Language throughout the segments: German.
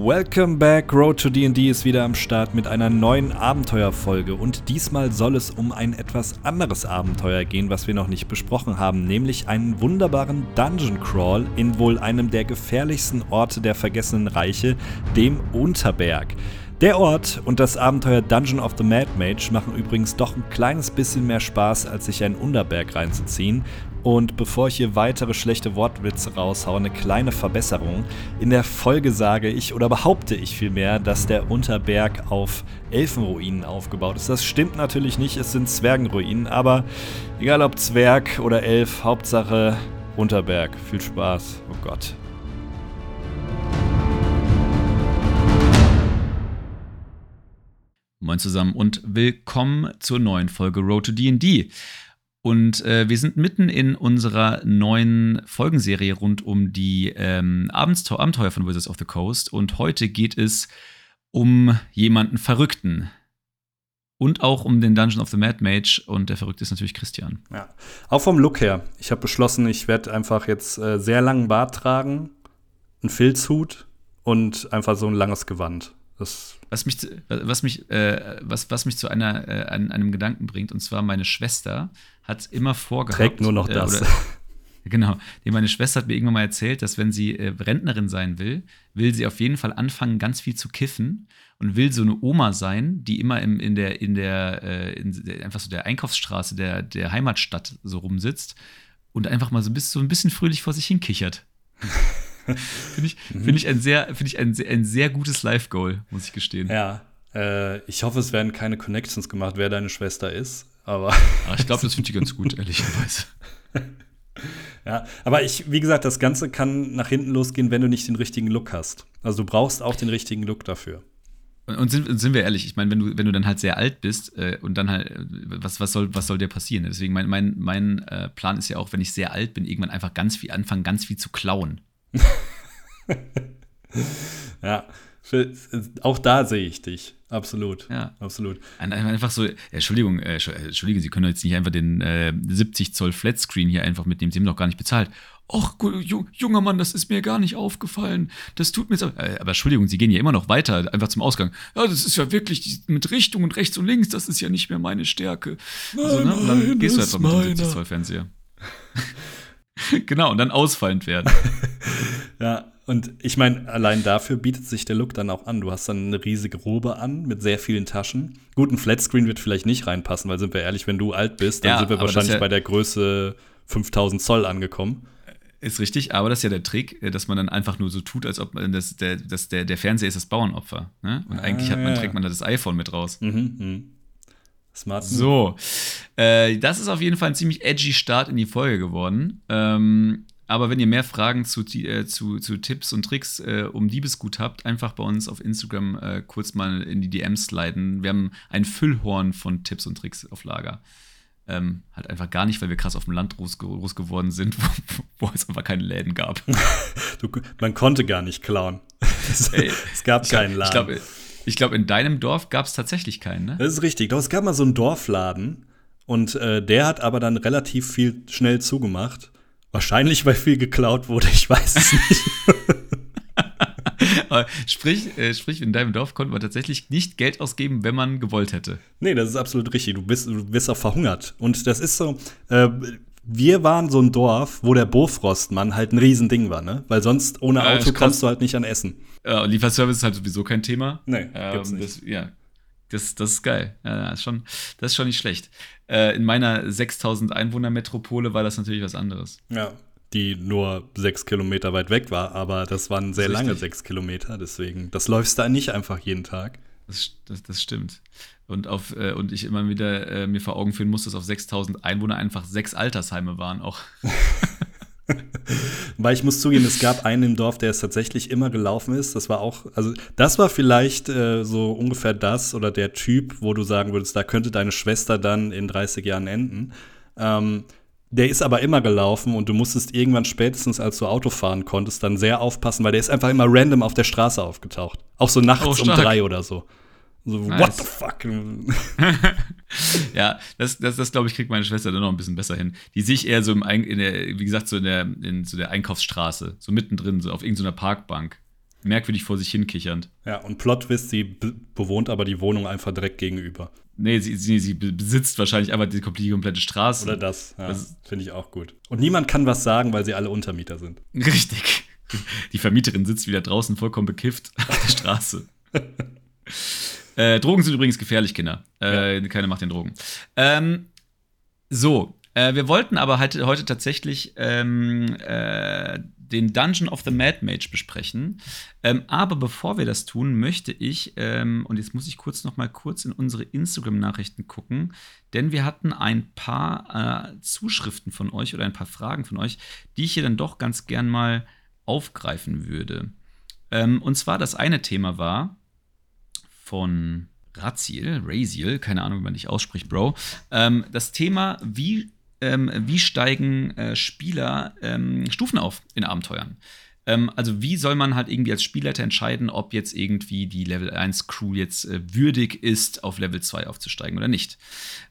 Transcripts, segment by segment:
Welcome back, Road to D&D ist wieder am Start mit einer neuen Abenteuerfolge und diesmal soll es um ein etwas anderes Abenteuer gehen, was wir noch nicht besprochen haben, nämlich einen wunderbaren Dungeon Crawl in wohl einem der gefährlichsten Orte der vergessenen Reiche, dem Unterberg. Der Ort und das Abenteuer Dungeon of the Mad Mage machen übrigens doch ein kleines bisschen mehr Spaß, als sich einen Unterberg reinzuziehen. Und bevor ich hier weitere schlechte Wortwitze raushaue, eine kleine Verbesserung. In der Folge sage ich oder behaupte ich vielmehr, dass der Unterberg auf Elfenruinen aufgebaut ist. Das stimmt natürlich nicht, es sind Zwergenruinen, aber egal ob Zwerg oder Elf, Hauptsache Unterberg. Viel Spaß. Oh Gott. Moin zusammen und willkommen zur neuen Folge Road to D&D. Und äh, wir sind mitten in unserer neuen Folgenserie rund um die ähm, Abenteuer von Wizards of the Coast. Und heute geht es um jemanden Verrückten. Und auch um den Dungeon of the Mad Mage. Und der Verrückte ist natürlich Christian. Ja, auch vom Look her. Ich habe beschlossen, ich werde einfach jetzt äh, sehr langen Bart tragen, einen Filzhut und einfach so ein langes Gewand. Das was mich, was mich, äh, was, was mich zu einer, äh, einem Gedanken bringt, und zwar meine Schwester hat immer vorgehabt. Trägt nur noch das. Äh, oder, genau. Meine Schwester hat mir irgendwann mal erzählt, dass wenn sie äh, Rentnerin sein will, will sie auf jeden Fall anfangen, ganz viel zu kiffen und will so eine Oma sein, die immer im, in der, in der, äh, in der, einfach so der Einkaufsstraße der, der Heimatstadt so rumsitzt und einfach mal so ein bisschen, so ein bisschen fröhlich vor sich hin kichert. Finde ich, mhm. find ich, ein sehr, find ich ein, ein sehr gutes Live-Goal, muss ich gestehen. Ja, äh, ich hoffe, es werden keine Connections gemacht, wer deine Schwester ist. Aber, aber ich glaube, das finde ich ganz gut, ehrlicherweise. Ja, aber ich, wie gesagt, das Ganze kann nach hinten losgehen, wenn du nicht den richtigen Look hast. Also du brauchst auch den richtigen Look dafür. Und, und sind, sind wir ehrlich, ich meine, wenn du, wenn du dann halt sehr alt bist äh, und dann halt, was, was, soll, was soll dir passieren? Deswegen, mein, mein, mein äh, Plan ist ja auch, wenn ich sehr alt bin, irgendwann einfach ganz viel anfangen, ganz viel zu klauen. ja, für, auch da sehe ich dich. Absolut. Ja. Absolut. Einfach so, Entschuldigung, äh, Entschuldigung, Sie können jetzt nicht einfach den äh, 70 Zoll Flatscreen hier einfach mitnehmen. Sie haben noch gar nicht bezahlt. Ach, junger Mann, das ist mir gar nicht aufgefallen. Das tut mir so. Äh, aber Entschuldigung, Sie gehen ja immer noch weiter, einfach zum Ausgang. Ja, das ist ja wirklich mit Richtung und rechts und links, das ist ja nicht mehr meine Stärke. Nein, also, ne? Und dann nein, gehst du einfach mit dem 70 Zoll Fernseher. genau, und dann ausfallend werden. ja, und ich meine, allein dafür bietet sich der Look dann auch an. Du hast dann eine riesige Robe an mit sehr vielen Taschen. Gut, ein Flatscreen wird vielleicht nicht reinpassen, weil sind wir ehrlich, wenn du alt bist, dann ja, sind wir wahrscheinlich ja bei der Größe 5000 Zoll angekommen. Ist richtig, aber das ist ja der Trick, äh, dass man dann einfach nur so tut, als ob man das, der, das, der, der Fernseher ist das Bauernopfer. Ne? Und ah, eigentlich hat man, trägt man da das iPhone mit raus. Mhm, mh. Smart. So, äh, das ist auf jeden Fall ein ziemlich edgy Start in die Folge geworden. Ähm, aber wenn ihr mehr Fragen zu, äh, zu, zu Tipps und Tricks äh, um Diebesgut habt, einfach bei uns auf Instagram äh, kurz mal in die DMs sliden. Wir haben ein Füllhorn von Tipps und Tricks auf Lager. Ähm, halt einfach gar nicht, weil wir krass auf dem Land groß, groß geworden sind, wo, wo, es einfach keine Läden gab. du, man konnte gar nicht klauen. es, Ey, es gab keinen Laden. Ich glaube, ich glaub, in deinem Dorf gab es tatsächlich keinen, ne? Das ist richtig. Doch, es gab mal so einen Dorfladen und äh, der hat aber dann relativ viel schnell zugemacht. Wahrscheinlich, weil viel geklaut wurde, ich weiß es nicht. sprich, äh, sprich, in deinem Dorf konnte man tatsächlich nicht Geld ausgeben, wenn man gewollt hätte. Nee, das ist absolut richtig. Du bist, du bist auch verhungert. Und das ist so, äh, wir waren so ein Dorf, wo der Bofrostmann halt ein Riesending war, ne? Weil sonst ohne Auto äh, kommst du halt nicht an Essen. Und Lieferservice ist halt sowieso kein Thema. Nee, ähm, gibt's nicht. Das, ja, das, das ist geil. Ja, das, ist schon, das ist schon nicht schlecht. Äh, in meiner 6000 Einwohner-Metropole war das natürlich was anderes. Ja, die nur sechs Kilometer weit weg war, aber das waren sehr das lange sechs Kilometer, deswegen, das läufst da nicht einfach jeden Tag. Das, das, das stimmt. Und, auf, äh, und ich immer wieder äh, mir vor Augen führen muss, dass auf 6000 Einwohner einfach sechs Altersheime waren auch. Weil ich muss zugeben, es gab einen im Dorf, der es tatsächlich immer gelaufen ist. Das war auch, also das war vielleicht äh, so ungefähr das oder der Typ, wo du sagen würdest, da könnte deine Schwester dann in 30 Jahren enden. Ähm, der ist aber immer gelaufen und du musstest irgendwann spätestens, als du Auto fahren konntest, dann sehr aufpassen, weil der ist einfach immer random auf der Straße aufgetaucht. Auch so nachts oh, um drei oder so. So, nice. what the fuck? ja, das, das, das glaube ich, kriegt meine Schwester dann noch ein bisschen besser hin. Die sehe ich eher so im, in der, wie gesagt, so in der, in so der Einkaufsstraße, so mittendrin, so auf irgendeiner Parkbank. merkwürdig vor sich hin kichernd. Ja, und Plot-Twist, sie bewohnt aber die Wohnung einfach direkt gegenüber. Nee, sie, sie, sie besitzt wahrscheinlich aber die, die komplette Straße. Oder das, ja, das finde ich auch gut. Und niemand kann was sagen, weil sie alle Untermieter sind. Richtig. Die Vermieterin sitzt wieder draußen vollkommen bekifft auf der Straße. äh, Drogen sind übrigens gefährlich, Kinder. Äh, ja. Keine macht den Drogen. Ähm, so, äh, wir wollten aber halt heute tatsächlich ähm, äh, den Dungeon of the Mad Mage besprechen. Ähm, aber bevor wir das tun, möchte ich, ähm, und jetzt muss ich kurz noch mal kurz in unsere Instagram-Nachrichten gucken, denn wir hatten ein paar äh, Zuschriften von euch oder ein paar Fragen von euch, die ich hier dann doch ganz gern mal aufgreifen würde. Ähm, und zwar das eine Thema war von Raziel, Raziel, keine Ahnung, wie man dich ausspricht, Bro. Ähm, das Thema, wie ähm, wie steigen äh, Spieler ähm, Stufen auf in Abenteuern. Ähm, also wie soll man halt irgendwie als Spielleiter entscheiden, ob jetzt irgendwie die Level 1 Crew jetzt äh, würdig ist, auf Level 2 aufzusteigen oder nicht.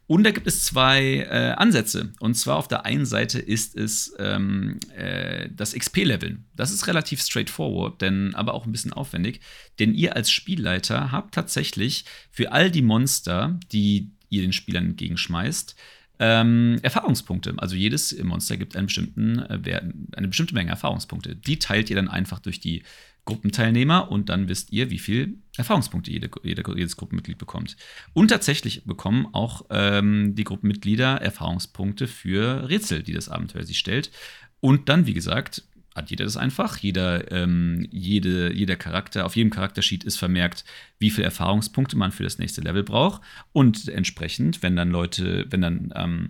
Und da gibt es zwei äh, Ansätze. Und zwar auf der einen Seite ist es ähm, äh, das XP-Leveln. Das ist relativ straightforward, denn aber auch ein bisschen aufwendig. Denn ihr als Spielleiter habt tatsächlich für all die Monster, die ihr den Spielern entgegenschmeißt, ähm, Erfahrungspunkte. Also jedes Monster gibt einen bestimmten, äh, eine bestimmte Menge Erfahrungspunkte. Die teilt ihr dann einfach durch die Gruppenteilnehmer und dann wisst ihr, wie viel Erfahrungspunkte jede, jede, jedes Gruppenmitglied bekommt. Und tatsächlich bekommen auch ähm, die Gruppenmitglieder Erfahrungspunkte für Rätsel, die das Abenteuer sich stellt. Und dann, wie gesagt, hat jeder das einfach. Jeder, ähm, jede, jeder Charakter, auf jedem Charaktersheet ist vermerkt, wie viele Erfahrungspunkte man für das nächste Level braucht. Und entsprechend, wenn dann Leute, wenn dann, ähm,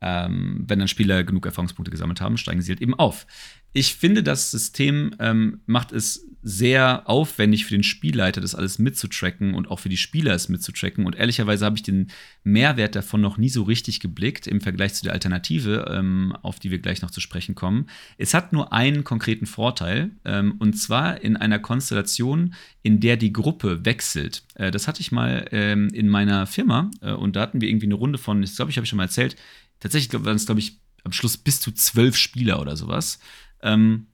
ähm, wenn dann Spieler genug Erfahrungspunkte gesammelt haben, steigen sie halt eben auf. Ich finde, das System ähm, macht es sehr aufwendig für den Spielleiter, das alles mitzutracken und auch für die Spieler es mitzutracken. Und ehrlicherweise habe ich den Mehrwert davon noch nie so richtig geblickt im Vergleich zu der Alternative, ähm, auf die wir gleich noch zu sprechen kommen. Es hat nur einen konkreten Vorteil, ähm, und zwar in einer Konstellation, in der die Gruppe wechselt. Äh, das hatte ich mal ähm, in meiner Firma äh, und da hatten wir irgendwie eine Runde von, ich glaube, ich habe schon mal erzählt, tatsächlich waren es, glaube ich, am Schluss bis zu zwölf Spieler oder sowas. Ähm,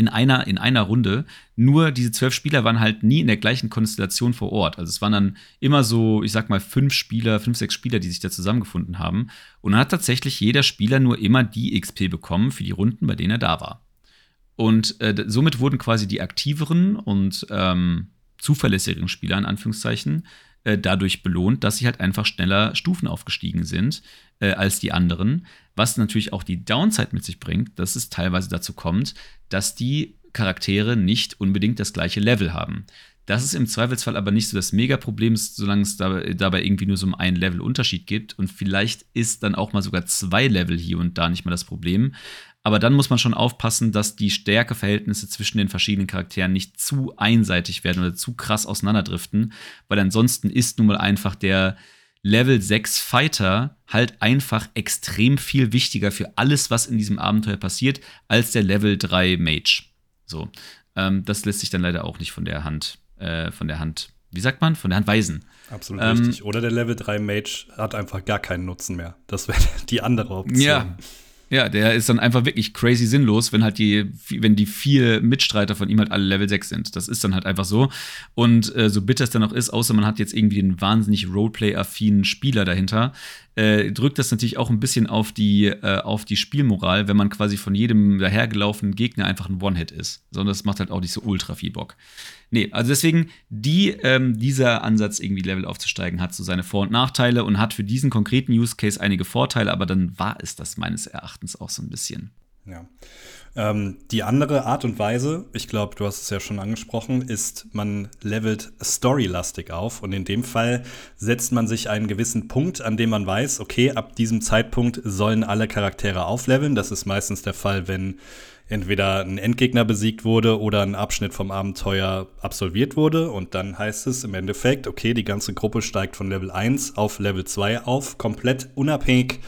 in einer, in einer Runde. Nur diese zwölf Spieler waren halt nie in der gleichen Konstellation vor Ort. Also es waren dann immer so, ich sag mal, fünf Spieler, fünf, sechs Spieler, die sich da zusammengefunden haben. Und dann hat tatsächlich jeder Spieler nur immer die XP bekommen für die Runden, bei denen er da war. Und äh, somit wurden quasi die aktiveren und ähm, zuverlässigeren Spieler, in Anführungszeichen, äh, dadurch belohnt, dass sie halt einfach schneller Stufen aufgestiegen sind äh, als die anderen. Was natürlich auch die Downside mit sich bringt, dass es teilweise dazu kommt, dass die Charaktere nicht unbedingt das gleiche Level haben. Das ist im Zweifelsfall aber nicht so das Megaproblem, solange es dabei irgendwie nur so einen Level Unterschied gibt. Und vielleicht ist dann auch mal sogar zwei Level hier und da nicht mal das Problem. Aber dann muss man schon aufpassen, dass die Stärkeverhältnisse zwischen den verschiedenen Charakteren nicht zu einseitig werden oder zu krass auseinanderdriften, weil ansonsten ist nun mal einfach der Level 6 Fighter halt einfach extrem viel wichtiger für alles, was in diesem Abenteuer passiert, als der Level 3 Mage. So. Ähm, das lässt sich dann leider auch nicht von der Hand, äh, von der Hand, wie sagt man, von der Hand weisen. Absolut ähm, richtig. Oder der Level 3 Mage hat einfach gar keinen Nutzen mehr. Das wäre die andere Option. Ja. Ja, der ist dann einfach wirklich crazy sinnlos, wenn halt die, wenn die vier Mitstreiter von ihm halt alle Level 6 sind. Das ist dann halt einfach so. Und äh, so bitter es dann auch ist, außer man hat jetzt irgendwie einen wahnsinnig Roleplay-affinen Spieler dahinter, äh, drückt das natürlich auch ein bisschen auf die, äh, auf die Spielmoral, wenn man quasi von jedem dahergelaufenen Gegner einfach ein One-Hit ist. Sondern das macht halt auch nicht so ultra viel Bock. Nee, also deswegen, die, ähm, dieser Ansatz, irgendwie Level aufzusteigen, hat so seine Vor- und Nachteile und hat für diesen konkreten Use Case einige Vorteile, aber dann war es das meines Erachtens auch so ein bisschen. Ja. Ähm, die andere Art und Weise, ich glaube, du hast es ja schon angesprochen, ist, man levelt storylastig auf. Und in dem Fall setzt man sich einen gewissen Punkt, an dem man weiß, okay, ab diesem Zeitpunkt sollen alle Charaktere aufleveln. Das ist meistens der Fall, wenn entweder ein Endgegner besiegt wurde oder ein Abschnitt vom Abenteuer absolviert wurde. Und dann heißt es im Endeffekt, okay, die ganze Gruppe steigt von Level 1 auf Level 2 auf, komplett unabhängig,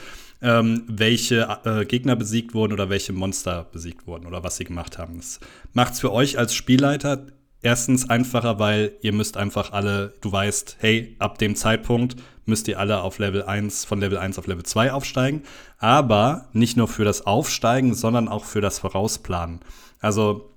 ähm, welche äh, Gegner besiegt wurden oder welche Monster besiegt wurden oder was sie gemacht haben. Das macht es für euch als Spielleiter erstens einfacher, weil ihr müsst einfach alle, du weißt, hey, ab dem Zeitpunkt müsst ihr alle auf Level 1, von Level 1 auf Level 2 aufsteigen. Aber nicht nur für das Aufsteigen, sondern auch für das Vorausplanen. Also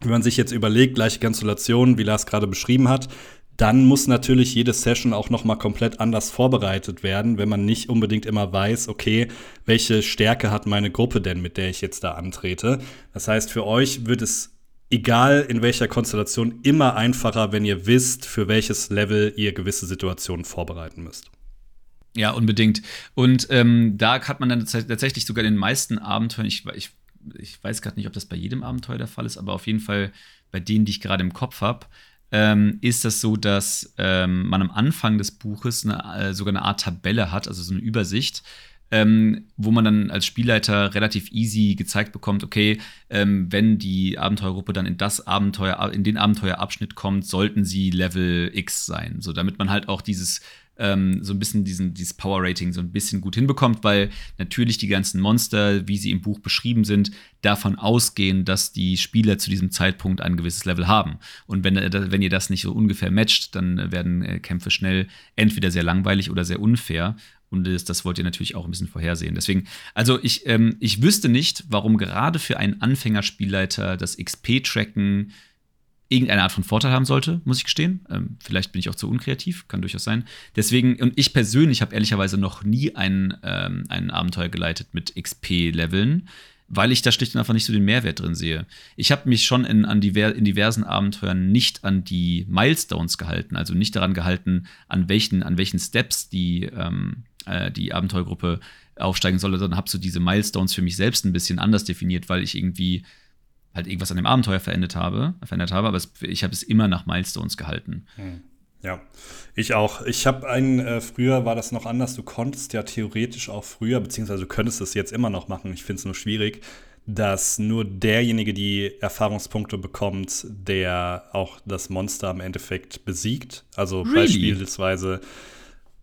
Wenn man sich jetzt überlegt, gleiche Konstellation, wie Lars gerade beschrieben hat, dann muss natürlich jede Session auch noch mal komplett anders vorbereitet werden, wenn man nicht unbedingt immer weiß, okay, welche Stärke hat meine Gruppe denn, mit der ich jetzt da antrete. Das heißt, für euch wird es egal in welcher Konstellation immer einfacher, wenn ihr wisst, für welches Level ihr gewisse Situationen vorbereiten müsst. Ja, unbedingt. Und ähm, da hat man dann tatsächlich sogar in den meisten Abenteuern, ich, ich, ich weiß gerade nicht, ob das bei jedem Abenteuer der Fall ist, aber auf jeden Fall bei denen, die ich gerade im Kopf habe, ähm, ist das so, dass ähm, man am Anfang des Buches eine, äh, sogar eine Art Tabelle hat, also so eine Übersicht, ähm, wo man dann als Spielleiter relativ easy gezeigt bekommt, okay, ähm, wenn die Abenteuergruppe dann in das Abenteuer, in den Abenteuerabschnitt kommt, sollten sie Level X sein. So, damit man halt auch dieses ähm, so ein bisschen diesen, dieses Power-Rating so ein bisschen gut hinbekommt, weil natürlich die ganzen Monster, wie sie im Buch beschrieben sind, davon ausgehen, dass die Spieler zu diesem Zeitpunkt ein gewisses Level haben. Und wenn, äh, wenn ihr das nicht so ungefähr matcht, dann werden äh, Kämpfe schnell entweder sehr langweilig oder sehr unfair. Und das, das, wollt ihr natürlich auch ein bisschen vorhersehen. Deswegen, also ich, ähm, ich wüsste nicht, warum gerade für einen Anfängerspielleiter das XP-Tracken irgendeine Art von Vorteil haben sollte, muss ich gestehen. Ähm, vielleicht bin ich auch zu unkreativ, kann durchaus sein. Deswegen, und ich persönlich habe ehrlicherweise noch nie ein, ähm, ein Abenteuer geleitet mit XP-Leveln, weil ich da schlicht und einfach nicht so den Mehrwert drin sehe. Ich habe mich schon in, an diver in diversen Abenteuern nicht an die Milestones gehalten, also nicht daran gehalten, an welchen, an welchen Steps die, ähm, äh, die Abenteuergruppe aufsteigen soll, sondern habe so diese Milestones für mich selbst ein bisschen anders definiert, weil ich irgendwie halt irgendwas an dem Abenteuer verändert habe, verändert habe, aber es, ich habe es immer nach Milestones gehalten. Hm. Ja, ich auch. Ich habe einen, äh, früher war das noch anders, du konntest ja theoretisch auch früher, beziehungsweise du könntest es jetzt immer noch machen, ich finde es nur schwierig, dass nur derjenige die Erfahrungspunkte bekommt, der auch das Monster im Endeffekt besiegt. Also really? beispielsweise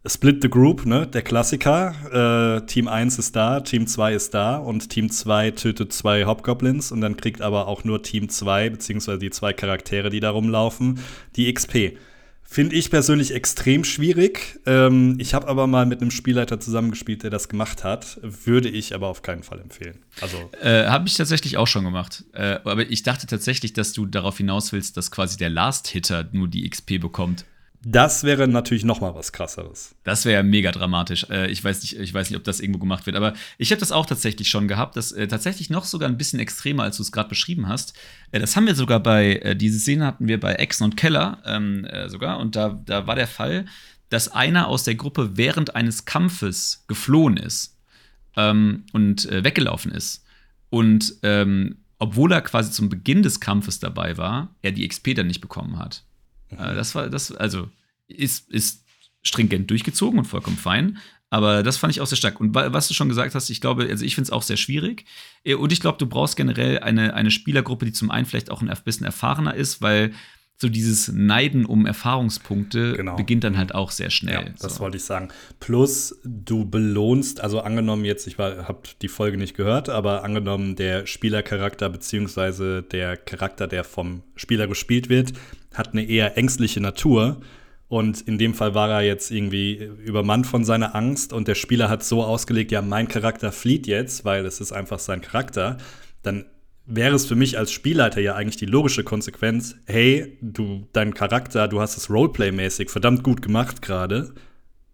Split the Group, ne? Der Klassiker. Äh, Team 1 ist da, Team 2 ist da und Team 2 tötet zwei Hobgoblins und dann kriegt aber auch nur Team 2, beziehungsweise die zwei Charaktere, die da rumlaufen, die XP. Finde ich persönlich extrem schwierig. Ähm, ich habe aber mal mit einem Spielleiter zusammengespielt, der das gemacht hat. Würde ich aber auf keinen Fall empfehlen. Also äh, habe ich tatsächlich auch schon gemacht. Äh, aber ich dachte tatsächlich, dass du darauf hinaus willst, dass quasi der Last Hitter nur die XP bekommt. Das wäre natürlich noch mal was krasseres. Das wäre mega dramatisch. Äh, ich, weiß nicht, ich weiß nicht, ob das irgendwo gemacht wird, aber ich habe das auch tatsächlich schon gehabt. Das äh, tatsächlich noch sogar ein bisschen extremer, als du es gerade beschrieben hast. Äh, das haben wir sogar bei, äh, diese Szene hatten wir bei Exen und Keller ähm, äh, sogar. Und da, da war der Fall, dass einer aus der Gruppe während eines Kampfes geflohen ist ähm, und äh, weggelaufen ist. Und ähm, obwohl er quasi zum Beginn des Kampfes dabei war, er die XP dann nicht bekommen hat. Mhm. Das war, das, also, ist, ist stringent durchgezogen und vollkommen fein. Aber das fand ich auch sehr stark. Und was du schon gesagt hast, ich glaube, also ich finde es auch sehr schwierig. Äh, und ich glaube, du brauchst generell eine, eine Spielergruppe, die zum einen vielleicht auch ein bisschen erfahrener ist, weil so dieses Neiden um Erfahrungspunkte genau. beginnt dann halt auch sehr schnell. Ja, das so. wollte ich sagen. Plus, du belohnst, also angenommen jetzt, ich habe die Folge nicht gehört, aber angenommen, der Spielercharakter beziehungsweise der Charakter, der vom Spieler gespielt wird, hat eine eher ängstliche Natur. Und in dem Fall war er jetzt irgendwie übermannt von seiner Angst und der Spieler hat so ausgelegt, ja, mein Charakter flieht jetzt, weil es ist einfach sein Charakter. Dann wäre es für mich als Spielleiter ja eigentlich die logische Konsequenz, hey, du, dein Charakter, du hast es Roleplay-mäßig verdammt gut gemacht gerade,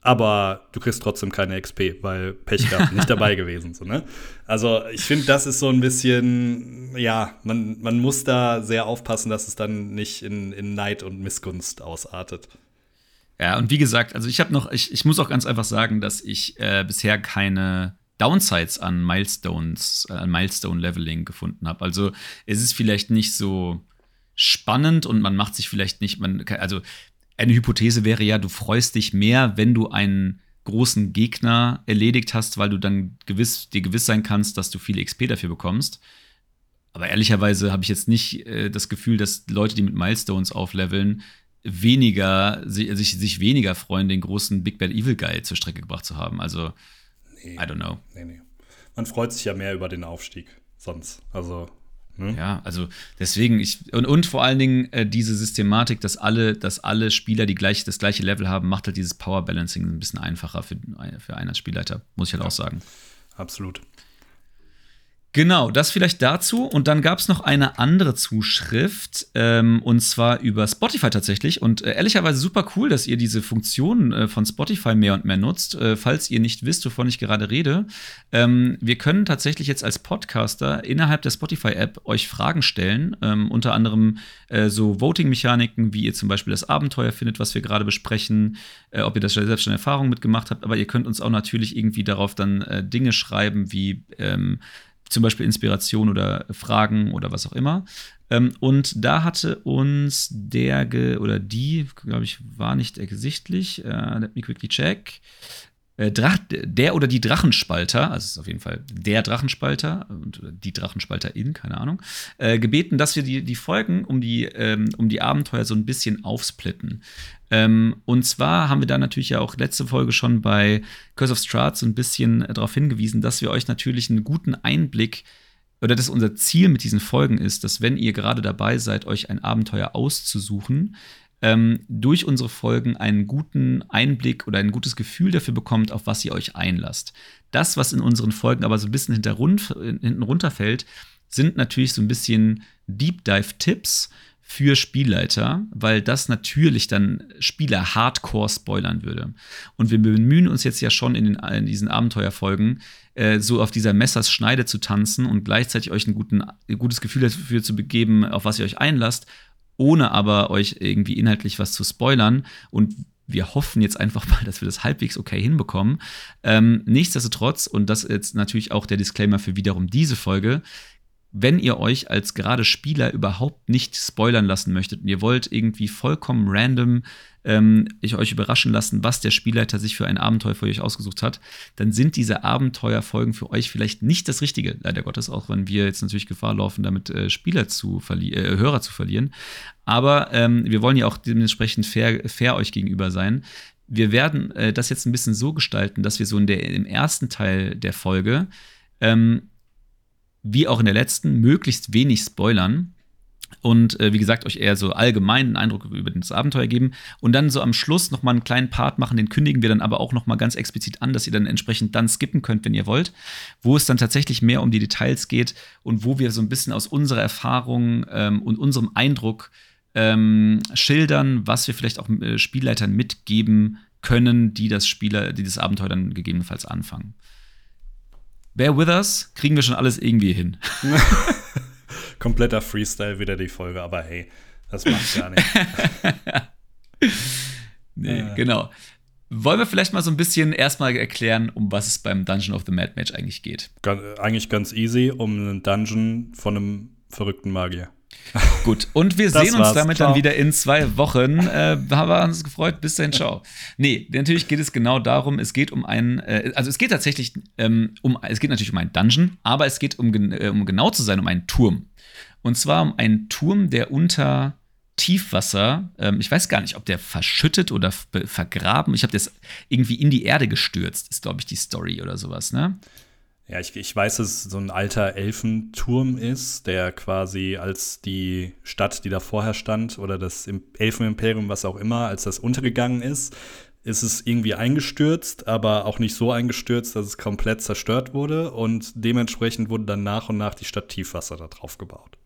aber du kriegst trotzdem keine XP, weil Pech gehabt, nicht dabei gewesen. So, ne? Also ich finde, das ist so ein bisschen, ja, man, man muss da sehr aufpassen, dass es dann nicht in, in Neid und Missgunst ausartet. Ja, und wie gesagt, also ich habe noch, ich, ich muss auch ganz einfach sagen, dass ich äh, bisher keine Downsides an Milestones, äh, an Milestone-Leveling gefunden habe. Also es ist vielleicht nicht so spannend und man macht sich vielleicht nicht, man, also eine Hypothese wäre ja, du freust dich mehr, wenn du einen großen Gegner erledigt hast, weil du dann gewiss, dir gewiss sein kannst, dass du viele XP dafür bekommst. Aber ehrlicherweise habe ich jetzt nicht äh, das Gefühl, dass Leute, die mit Milestones aufleveln, weniger, sich, sich weniger freuen, den großen Big Bad Evil Guy zur Strecke gebracht zu haben. Also nee, I don't know. Nee, nee. Man freut sich ja mehr über den Aufstieg sonst. Also. Ne? Ja, also deswegen, ich, und, und vor allen Dingen äh, diese Systematik, dass alle, dass alle Spieler die gleich, das gleiche Level haben, macht halt dieses Power Balancing ein bisschen einfacher für, für einen als Spielleiter, muss ich halt ja, auch sagen. Absolut. Genau, das vielleicht dazu. Und dann gab es noch eine andere Zuschrift, ähm, und zwar über Spotify tatsächlich. Und äh, ehrlicherweise super cool, dass ihr diese Funktion äh, von Spotify mehr und mehr nutzt. Äh, falls ihr nicht wisst, wovon ich gerade rede, ähm, wir können tatsächlich jetzt als Podcaster innerhalb der Spotify-App euch Fragen stellen. Ähm, unter anderem äh, so Voting-Mechaniken, wie ihr zum Beispiel das Abenteuer findet, was wir gerade besprechen, äh, ob ihr das selbst schon Erfahrung mitgemacht habt. Aber ihr könnt uns auch natürlich irgendwie darauf dann äh, Dinge schreiben, wie ähm, zum Beispiel Inspiration oder Fragen oder was auch immer. Ähm, und da hatte uns der oder die, glaube ich, war nicht ersichtlich, äh, let me quickly check. Äh, Drach, der oder die Drachenspalter, also es ist auf jeden Fall der Drachenspalter und die Drachenspalterin, keine Ahnung, äh, gebeten, dass wir die, die Folgen um die, ähm, um die Abenteuer so ein bisschen aufsplitten. Ähm, und zwar haben wir da natürlich ja auch letzte Folge schon bei Curse of Strahd so ein bisschen darauf hingewiesen, dass wir euch natürlich einen guten Einblick oder dass unser Ziel mit diesen Folgen ist, dass wenn ihr gerade dabei seid, euch ein Abenteuer auszusuchen, ähm, durch unsere Folgen einen guten Einblick oder ein gutes Gefühl dafür bekommt, auf was ihr euch einlasst. Das, was in unseren Folgen aber so ein bisschen hinten runterfällt, sind natürlich so ein bisschen Deep Dive-Tipps für Spielleiter, weil das natürlich dann Spieler hardcore spoilern würde. Und wir bemühen uns jetzt ja schon in, den, in diesen Abenteuerfolgen, äh, so auf dieser Messers Schneide zu tanzen und gleichzeitig euch ein, guten, ein gutes Gefühl dafür zu begeben, auf was ihr euch einlasst, ohne aber euch irgendwie inhaltlich was zu spoilern. Und wir hoffen jetzt einfach mal, dass wir das halbwegs okay hinbekommen. Ähm, nichtsdestotrotz, und das ist jetzt natürlich auch der Disclaimer für wiederum diese Folge, wenn ihr euch als gerade Spieler überhaupt nicht spoilern lassen möchtet und ihr wollt irgendwie vollkommen random ähm, euch überraschen lassen, was der Spielleiter sich für ein Abenteuer für euch ausgesucht hat, dann sind diese Abenteuerfolgen für euch vielleicht nicht das Richtige, leider Gottes, auch wenn wir jetzt natürlich Gefahr laufen, damit äh, Spieler zu äh, Hörer zu verlieren. Aber ähm, wir wollen ja auch dementsprechend fair, fair euch gegenüber sein. Wir werden äh, das jetzt ein bisschen so gestalten, dass wir so in der, im ersten Teil der Folge ähm, wie auch in der letzten, möglichst wenig spoilern. Und äh, wie gesagt, euch eher so allgemeinen Eindruck über das Abenteuer geben. Und dann so am Schluss nochmal einen kleinen Part machen, den kündigen wir dann aber auch nochmal ganz explizit an, dass ihr dann entsprechend dann skippen könnt, wenn ihr wollt. Wo es dann tatsächlich mehr um die Details geht und wo wir so ein bisschen aus unserer Erfahrung ähm, und unserem Eindruck ähm, schildern, was wir vielleicht auch äh, Spielleitern mitgeben können, die das Spieler, die das Abenteuer dann gegebenenfalls anfangen. Bear with us, kriegen wir schon alles irgendwie hin. Kompletter Freestyle wieder die Folge, aber hey, das macht gar nichts. nee, äh. genau. Wollen wir vielleicht mal so ein bisschen erstmal erklären, um was es beim Dungeon of the Mad Match eigentlich geht? Eigentlich ganz easy, um einen Dungeon von einem verrückten Magier. Gut, und wir sehen uns damit ciao. dann wieder in zwei Wochen. Äh, haben uns gefreut. Bis dahin, ciao. Nee, natürlich geht es genau darum, es geht um einen, äh, also es geht tatsächlich ähm, um, es geht natürlich um einen Dungeon, aber es geht um, äh, um genau zu sein, um einen Turm. Und zwar um einen Turm, der unter Tiefwasser, ähm, ich weiß gar nicht, ob der verschüttet oder vergraben, ich habe das irgendwie in die Erde gestürzt, ist, glaube ich, die Story oder sowas, ne? Ja, ich, ich weiß, dass es so ein alter Elfenturm ist, der quasi als die Stadt, die da vorher stand, oder das Elfenimperium, was auch immer, als das untergegangen ist, ist es irgendwie eingestürzt, aber auch nicht so eingestürzt, dass es komplett zerstört wurde. Und dementsprechend wurde dann nach und nach die Stadt Tiefwasser da drauf gebaut.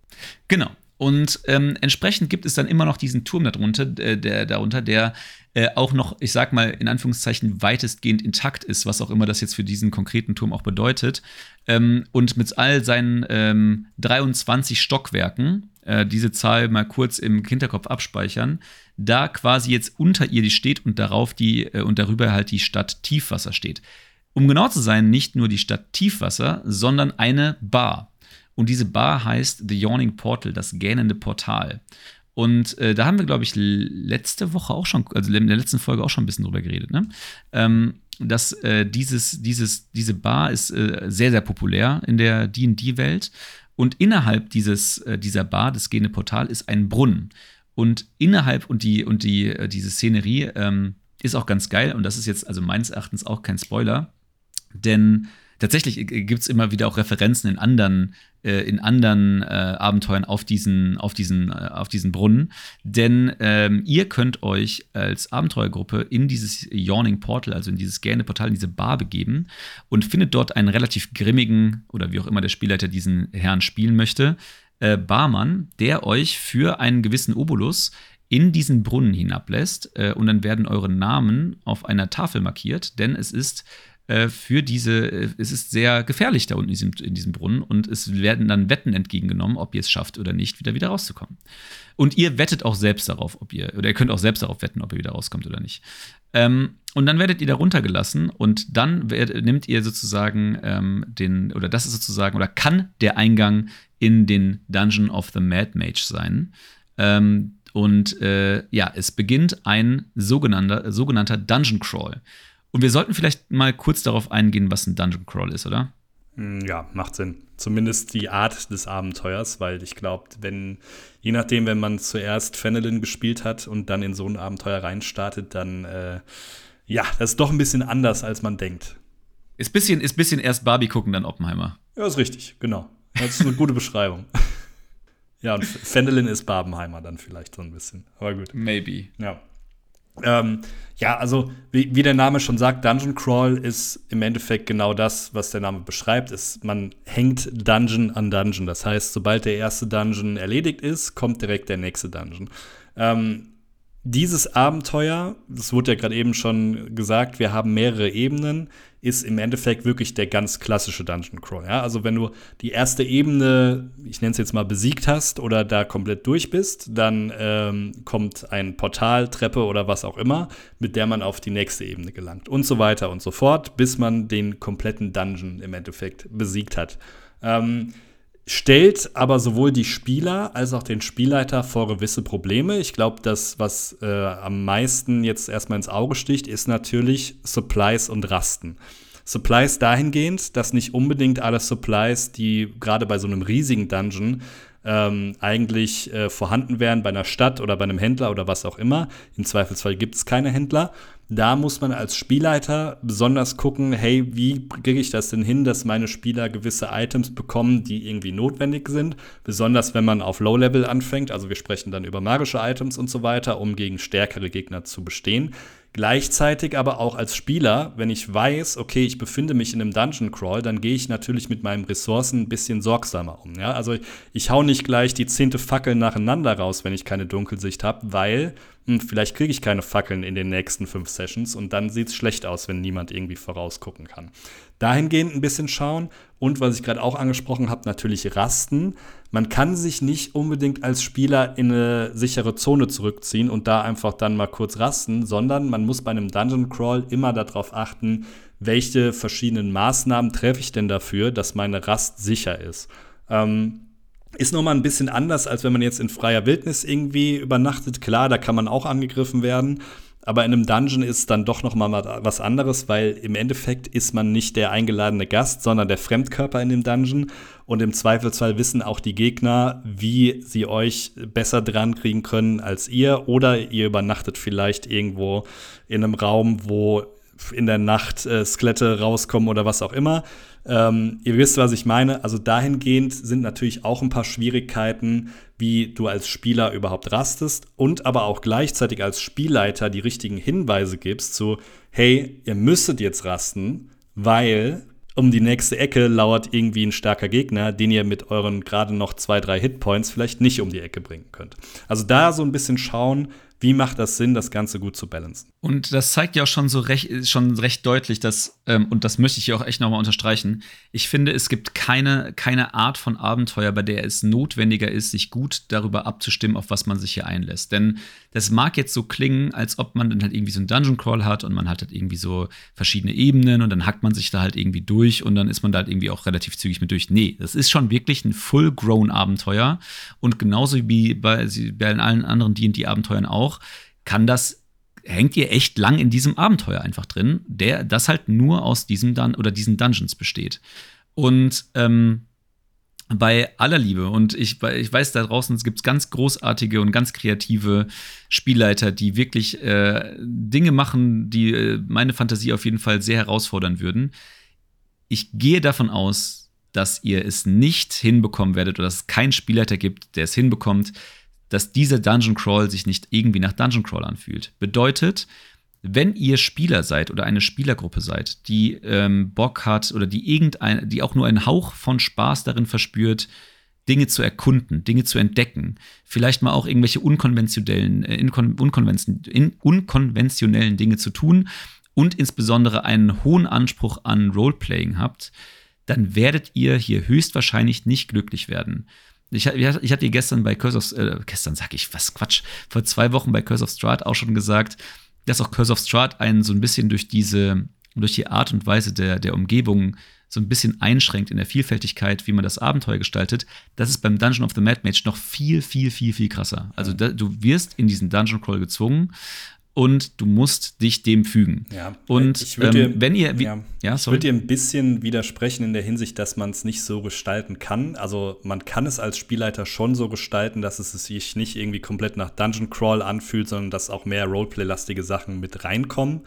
Genau. Und ähm, entsprechend gibt es dann immer noch diesen Turm darunter, äh, der, darunter, der äh, auch noch, ich sag mal, in Anführungszeichen weitestgehend intakt ist, was auch immer das jetzt für diesen konkreten Turm auch bedeutet. Ähm, und mit all seinen ähm, 23 Stockwerken, äh, diese Zahl mal kurz im Hinterkopf abspeichern, da quasi jetzt unter ihr die steht und darauf die äh, und darüber halt die Stadt Tiefwasser steht. Um genau zu sein, nicht nur die Stadt Tiefwasser, sondern eine Bar. Und diese Bar heißt The Yawning Portal, das gähnende Portal. Und äh, da haben wir, glaube ich, letzte Woche auch schon, also in der letzten Folge auch schon ein bisschen drüber geredet, ne? Ähm, dass äh, dieses, dieses, diese Bar ist äh, sehr, sehr populär in der DD-Welt. Und innerhalb dieses, äh, dieser Bar, das gehende Portal, ist ein Brunnen. Und innerhalb und die, und die, äh, diese Szenerie ähm, ist auch ganz geil. Und das ist jetzt also meines Erachtens auch kein Spoiler. Denn tatsächlich gibt es immer wieder auch Referenzen in anderen, äh, in anderen äh, Abenteuern auf diesen, auf diesen, äh, auf diesen Brunnen. Denn ähm, ihr könnt euch als Abenteuergruppe in dieses Yawning Portal, also in dieses gähnende Portal, in diese Bar begeben und findet dort einen relativ grimmigen oder wie auch immer der Spielleiter diesen Herrn spielen möchte, äh, Barmann, der euch für einen gewissen Obolus in diesen Brunnen hinablässt äh, und dann werden eure Namen auf einer Tafel markiert, denn es ist äh, für diese, äh, es ist sehr gefährlich da unten in diesem, in diesem, Brunnen und es werden dann Wetten entgegengenommen, ob ihr es schafft oder nicht, wieder wieder rauszukommen. Und ihr wettet auch selbst darauf, ob ihr, oder ihr könnt auch selbst darauf wetten, ob ihr wieder rauskommt oder nicht. Ähm, und dann werdet ihr da runtergelassen und dann werd, nimmt ihr sozusagen ähm, den, oder das ist sozusagen, oder kann der Eingang in den Dungeon of the Mad Mage sein. Ähm, und äh, ja, es beginnt ein sogenannter, sogenannter Dungeon Crawl. Und wir sollten vielleicht mal kurz darauf eingehen, was ein Dungeon Crawl ist, oder? Hm, ja, macht Sinn. Zumindest die Art des Abenteuers, weil ich glaube, wenn, je nachdem, wenn man zuerst Fenelin gespielt hat und dann in so ein Abenteuer reinstartet, dann, äh, ja, das ist doch ein bisschen anders, als man denkt. Ist bisschen, ist bisschen erst Barbie gucken, dann Oppenheimer. Ja, ist richtig, genau. Das ist eine gute Beschreibung. ja, und Fendelin ist Barbenheimer dann vielleicht so ein bisschen. Aber gut. Maybe. Ja. Ähm, ja, also wie, wie, der Name schon sagt, Dungeon Crawl ist im Endeffekt genau das, was der Name beschreibt. Ist, man hängt Dungeon an Dungeon. Das heißt, sobald der erste Dungeon erledigt ist, kommt direkt der nächste Dungeon. Ähm, dieses Abenteuer, das wurde ja gerade eben schon gesagt, wir haben mehrere Ebenen, ist im Endeffekt wirklich der ganz klassische Dungeon Crawl. Ja? Also wenn du die erste Ebene, ich nenne es jetzt mal besiegt hast oder da komplett durch bist, dann ähm, kommt ein Portal, Treppe oder was auch immer, mit der man auf die nächste Ebene gelangt und so weiter und so fort, bis man den kompletten Dungeon im Endeffekt besiegt hat. Ähm, stellt aber sowohl die Spieler als auch den Spielleiter vor gewisse Probleme. Ich glaube, das, was äh, am meisten jetzt erstmal ins Auge sticht, ist natürlich Supplies und Rasten. Supplies dahingehend, dass nicht unbedingt alle Supplies, die gerade bei so einem riesigen Dungeon ähm, eigentlich äh, vorhanden wären bei einer Stadt oder bei einem Händler oder was auch immer. Im Zweifelsfall gibt es keine Händler. Da muss man als Spielleiter besonders gucken, hey, wie kriege ich das denn hin, dass meine Spieler gewisse Items bekommen, die irgendwie notwendig sind. Besonders wenn man auf Low-Level anfängt, also wir sprechen dann über magische Items und so weiter, um gegen stärkere Gegner zu bestehen. Gleichzeitig aber auch als Spieler, wenn ich weiß, okay, ich befinde mich in einem Dungeon Crawl, dann gehe ich natürlich mit meinen Ressourcen ein bisschen sorgsamer um. Ja? Also ich, ich hau nicht gleich die zehnte Fackel nacheinander raus, wenn ich keine Dunkelsicht habe, weil hm, vielleicht kriege ich keine Fackeln in den nächsten fünf Sessions und dann sieht es schlecht aus, wenn niemand irgendwie vorausgucken kann. Dahingehend ein bisschen schauen und was ich gerade auch angesprochen habe, natürlich Rasten. Man kann sich nicht unbedingt als Spieler in eine sichere Zone zurückziehen und da einfach dann mal kurz rasten, sondern man muss bei einem Dungeon Crawl immer darauf achten, welche verschiedenen Maßnahmen treffe ich denn dafür, dass meine Rast sicher ist. Ähm, ist nochmal ein bisschen anders, als wenn man jetzt in freier Wildnis irgendwie übernachtet. Klar, da kann man auch angegriffen werden. Aber in einem Dungeon ist dann doch noch mal was anderes, weil im Endeffekt ist man nicht der eingeladene Gast, sondern der Fremdkörper in dem Dungeon. Und im Zweifelsfall wissen auch die Gegner, wie sie euch besser dran kriegen können als ihr. Oder ihr übernachtet vielleicht irgendwo in einem Raum, wo in der Nacht äh, Skelette rauskommen oder was auch immer. Ähm, ihr wisst, was ich meine. Also dahingehend sind natürlich auch ein paar Schwierigkeiten, wie du als Spieler überhaupt rastest und aber auch gleichzeitig als Spielleiter die richtigen Hinweise gibst zu, hey, ihr müsstet jetzt rasten, weil um die nächste Ecke lauert irgendwie ein starker Gegner, den ihr mit euren gerade noch zwei, drei Hitpoints vielleicht nicht um die Ecke bringen könnt. Also da so ein bisschen schauen, wie macht das Sinn, das Ganze gut zu balancen? Und das zeigt ja auch schon so recht, schon recht deutlich, dass, ähm, und das möchte ich hier auch echt nochmal unterstreichen, ich finde, es gibt keine, keine Art von Abenteuer, bei der es notwendiger ist, sich gut darüber abzustimmen, auf was man sich hier einlässt. Denn das mag jetzt so klingen, als ob man dann halt irgendwie so einen Dungeon Crawl hat und man hat halt irgendwie so verschiedene Ebenen und dann hackt man sich da halt irgendwie durch und dann ist man da halt irgendwie auch relativ zügig mit durch. Nee, das ist schon wirklich ein full-grown Abenteuer und genauso wie bei, bei allen anderen D&D-Abenteuern auch, kann das hängt ihr echt lang in diesem Abenteuer einfach drin, der das halt nur aus diesem Dun oder diesen Dungeons besteht. Und ähm, bei aller Liebe, und ich, ich weiß, da draußen gibt es ganz großartige und ganz kreative Spielleiter, die wirklich äh, Dinge machen, die äh, meine Fantasie auf jeden Fall sehr herausfordern würden. ich gehe davon aus, dass ihr es nicht hinbekommen werdet oder dass es keinen Spielleiter gibt, der es hinbekommt, dass dieser Dungeon Crawl sich nicht irgendwie nach Dungeon Crawl anfühlt. Bedeutet, wenn ihr Spieler seid oder eine Spielergruppe seid, die ähm, Bock hat oder die irgendein, die auch nur einen Hauch von Spaß darin verspürt, Dinge zu erkunden, Dinge zu entdecken, vielleicht mal auch irgendwelche unkonventionellen, äh, unkonvention, in, unkonventionellen Dinge zu tun und insbesondere einen hohen Anspruch an Roleplaying habt, dann werdet ihr hier höchstwahrscheinlich nicht glücklich werden. Ich, ich hatte gestern bei Curse of, äh, gestern sag ich, was Quatsch, vor zwei Wochen bei Curse of Strahd auch schon gesagt, dass auch Curse of Strahd einen so ein bisschen durch diese, durch die Art und Weise der, der Umgebung so ein bisschen einschränkt in der Vielfältigkeit, wie man das Abenteuer gestaltet, das ist beim Dungeon of the Mad Mage noch viel, viel, viel, viel krasser. Also da, du wirst in diesen Dungeon Crawl gezwungen und du musst dich dem fügen. Ja, und ich würde ähm, wenn ihr, ja, ja ich würde dir ein bisschen widersprechen in der Hinsicht, dass man es nicht so gestalten kann. Also man kann es als Spielleiter schon so gestalten, dass es sich nicht irgendwie komplett nach Dungeon Crawl anfühlt, sondern dass auch mehr Roleplay-lastige Sachen mit reinkommen.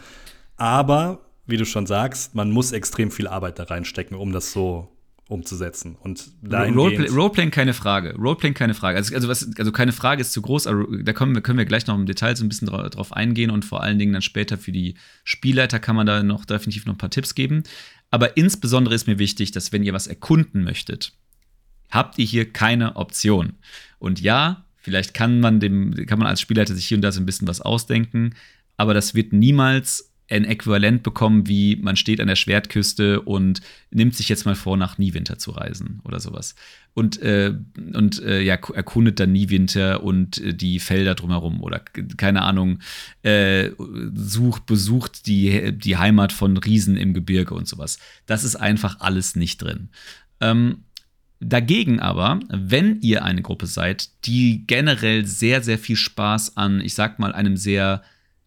Aber wie du schon sagst, man muss extrem viel Arbeit da reinstecken, um das so umzusetzen. Und Roleplay, Roleplaying keine Frage. Roleplaying keine Frage. Also, also, was, also keine Frage ist zu groß, aber da können wir, können wir gleich noch im Detail so ein bisschen drauf eingehen und vor allen Dingen dann später für die Spielleiter kann man da noch definitiv noch ein paar Tipps geben. Aber insbesondere ist mir wichtig, dass wenn ihr was erkunden möchtet, habt ihr hier keine Option. Und ja, vielleicht kann man dem, kann man als Spielleiter sich hier und da so ein bisschen was ausdenken, aber das wird niemals ein Äquivalent bekommen, wie man steht an der Schwertküste und nimmt sich jetzt mal vor, nach Niewinter zu reisen oder sowas. Und, äh, und äh, ja, erkundet dann Niewinter und äh, die Felder drumherum oder keine Ahnung, äh, sucht, besucht die, die Heimat von Riesen im Gebirge und sowas. Das ist einfach alles nicht drin. Ähm, Dagegen aber, wenn ihr eine Gruppe seid, die generell sehr, sehr viel Spaß an, ich sag mal, einem sehr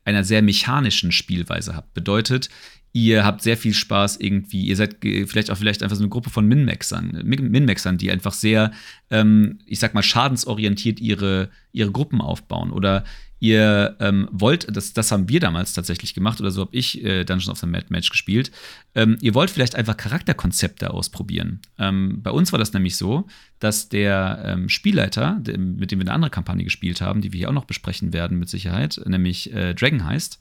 einer sehr mechanischen Spielweise habt. Bedeutet, ihr habt sehr viel Spaß irgendwie, ihr seid vielleicht auch vielleicht einfach so eine Gruppe von Min-Maxern, Min-Maxern, die einfach sehr, ähm, ich sag mal, schadensorientiert ihre, ihre Gruppen aufbauen. Oder ihr ähm, wollt, das, das haben wir damals tatsächlich gemacht, oder so habe ich äh, Dungeons of the Mad Match gespielt, ähm, ihr wollt vielleicht einfach Charakterkonzepte ausprobieren. Ähm, bei uns war das nämlich so, dass der ähm, Spielleiter, mit dem wir eine andere Kampagne gespielt haben, die wir hier auch noch besprechen werden mit Sicherheit, nämlich äh, Dragon heißt,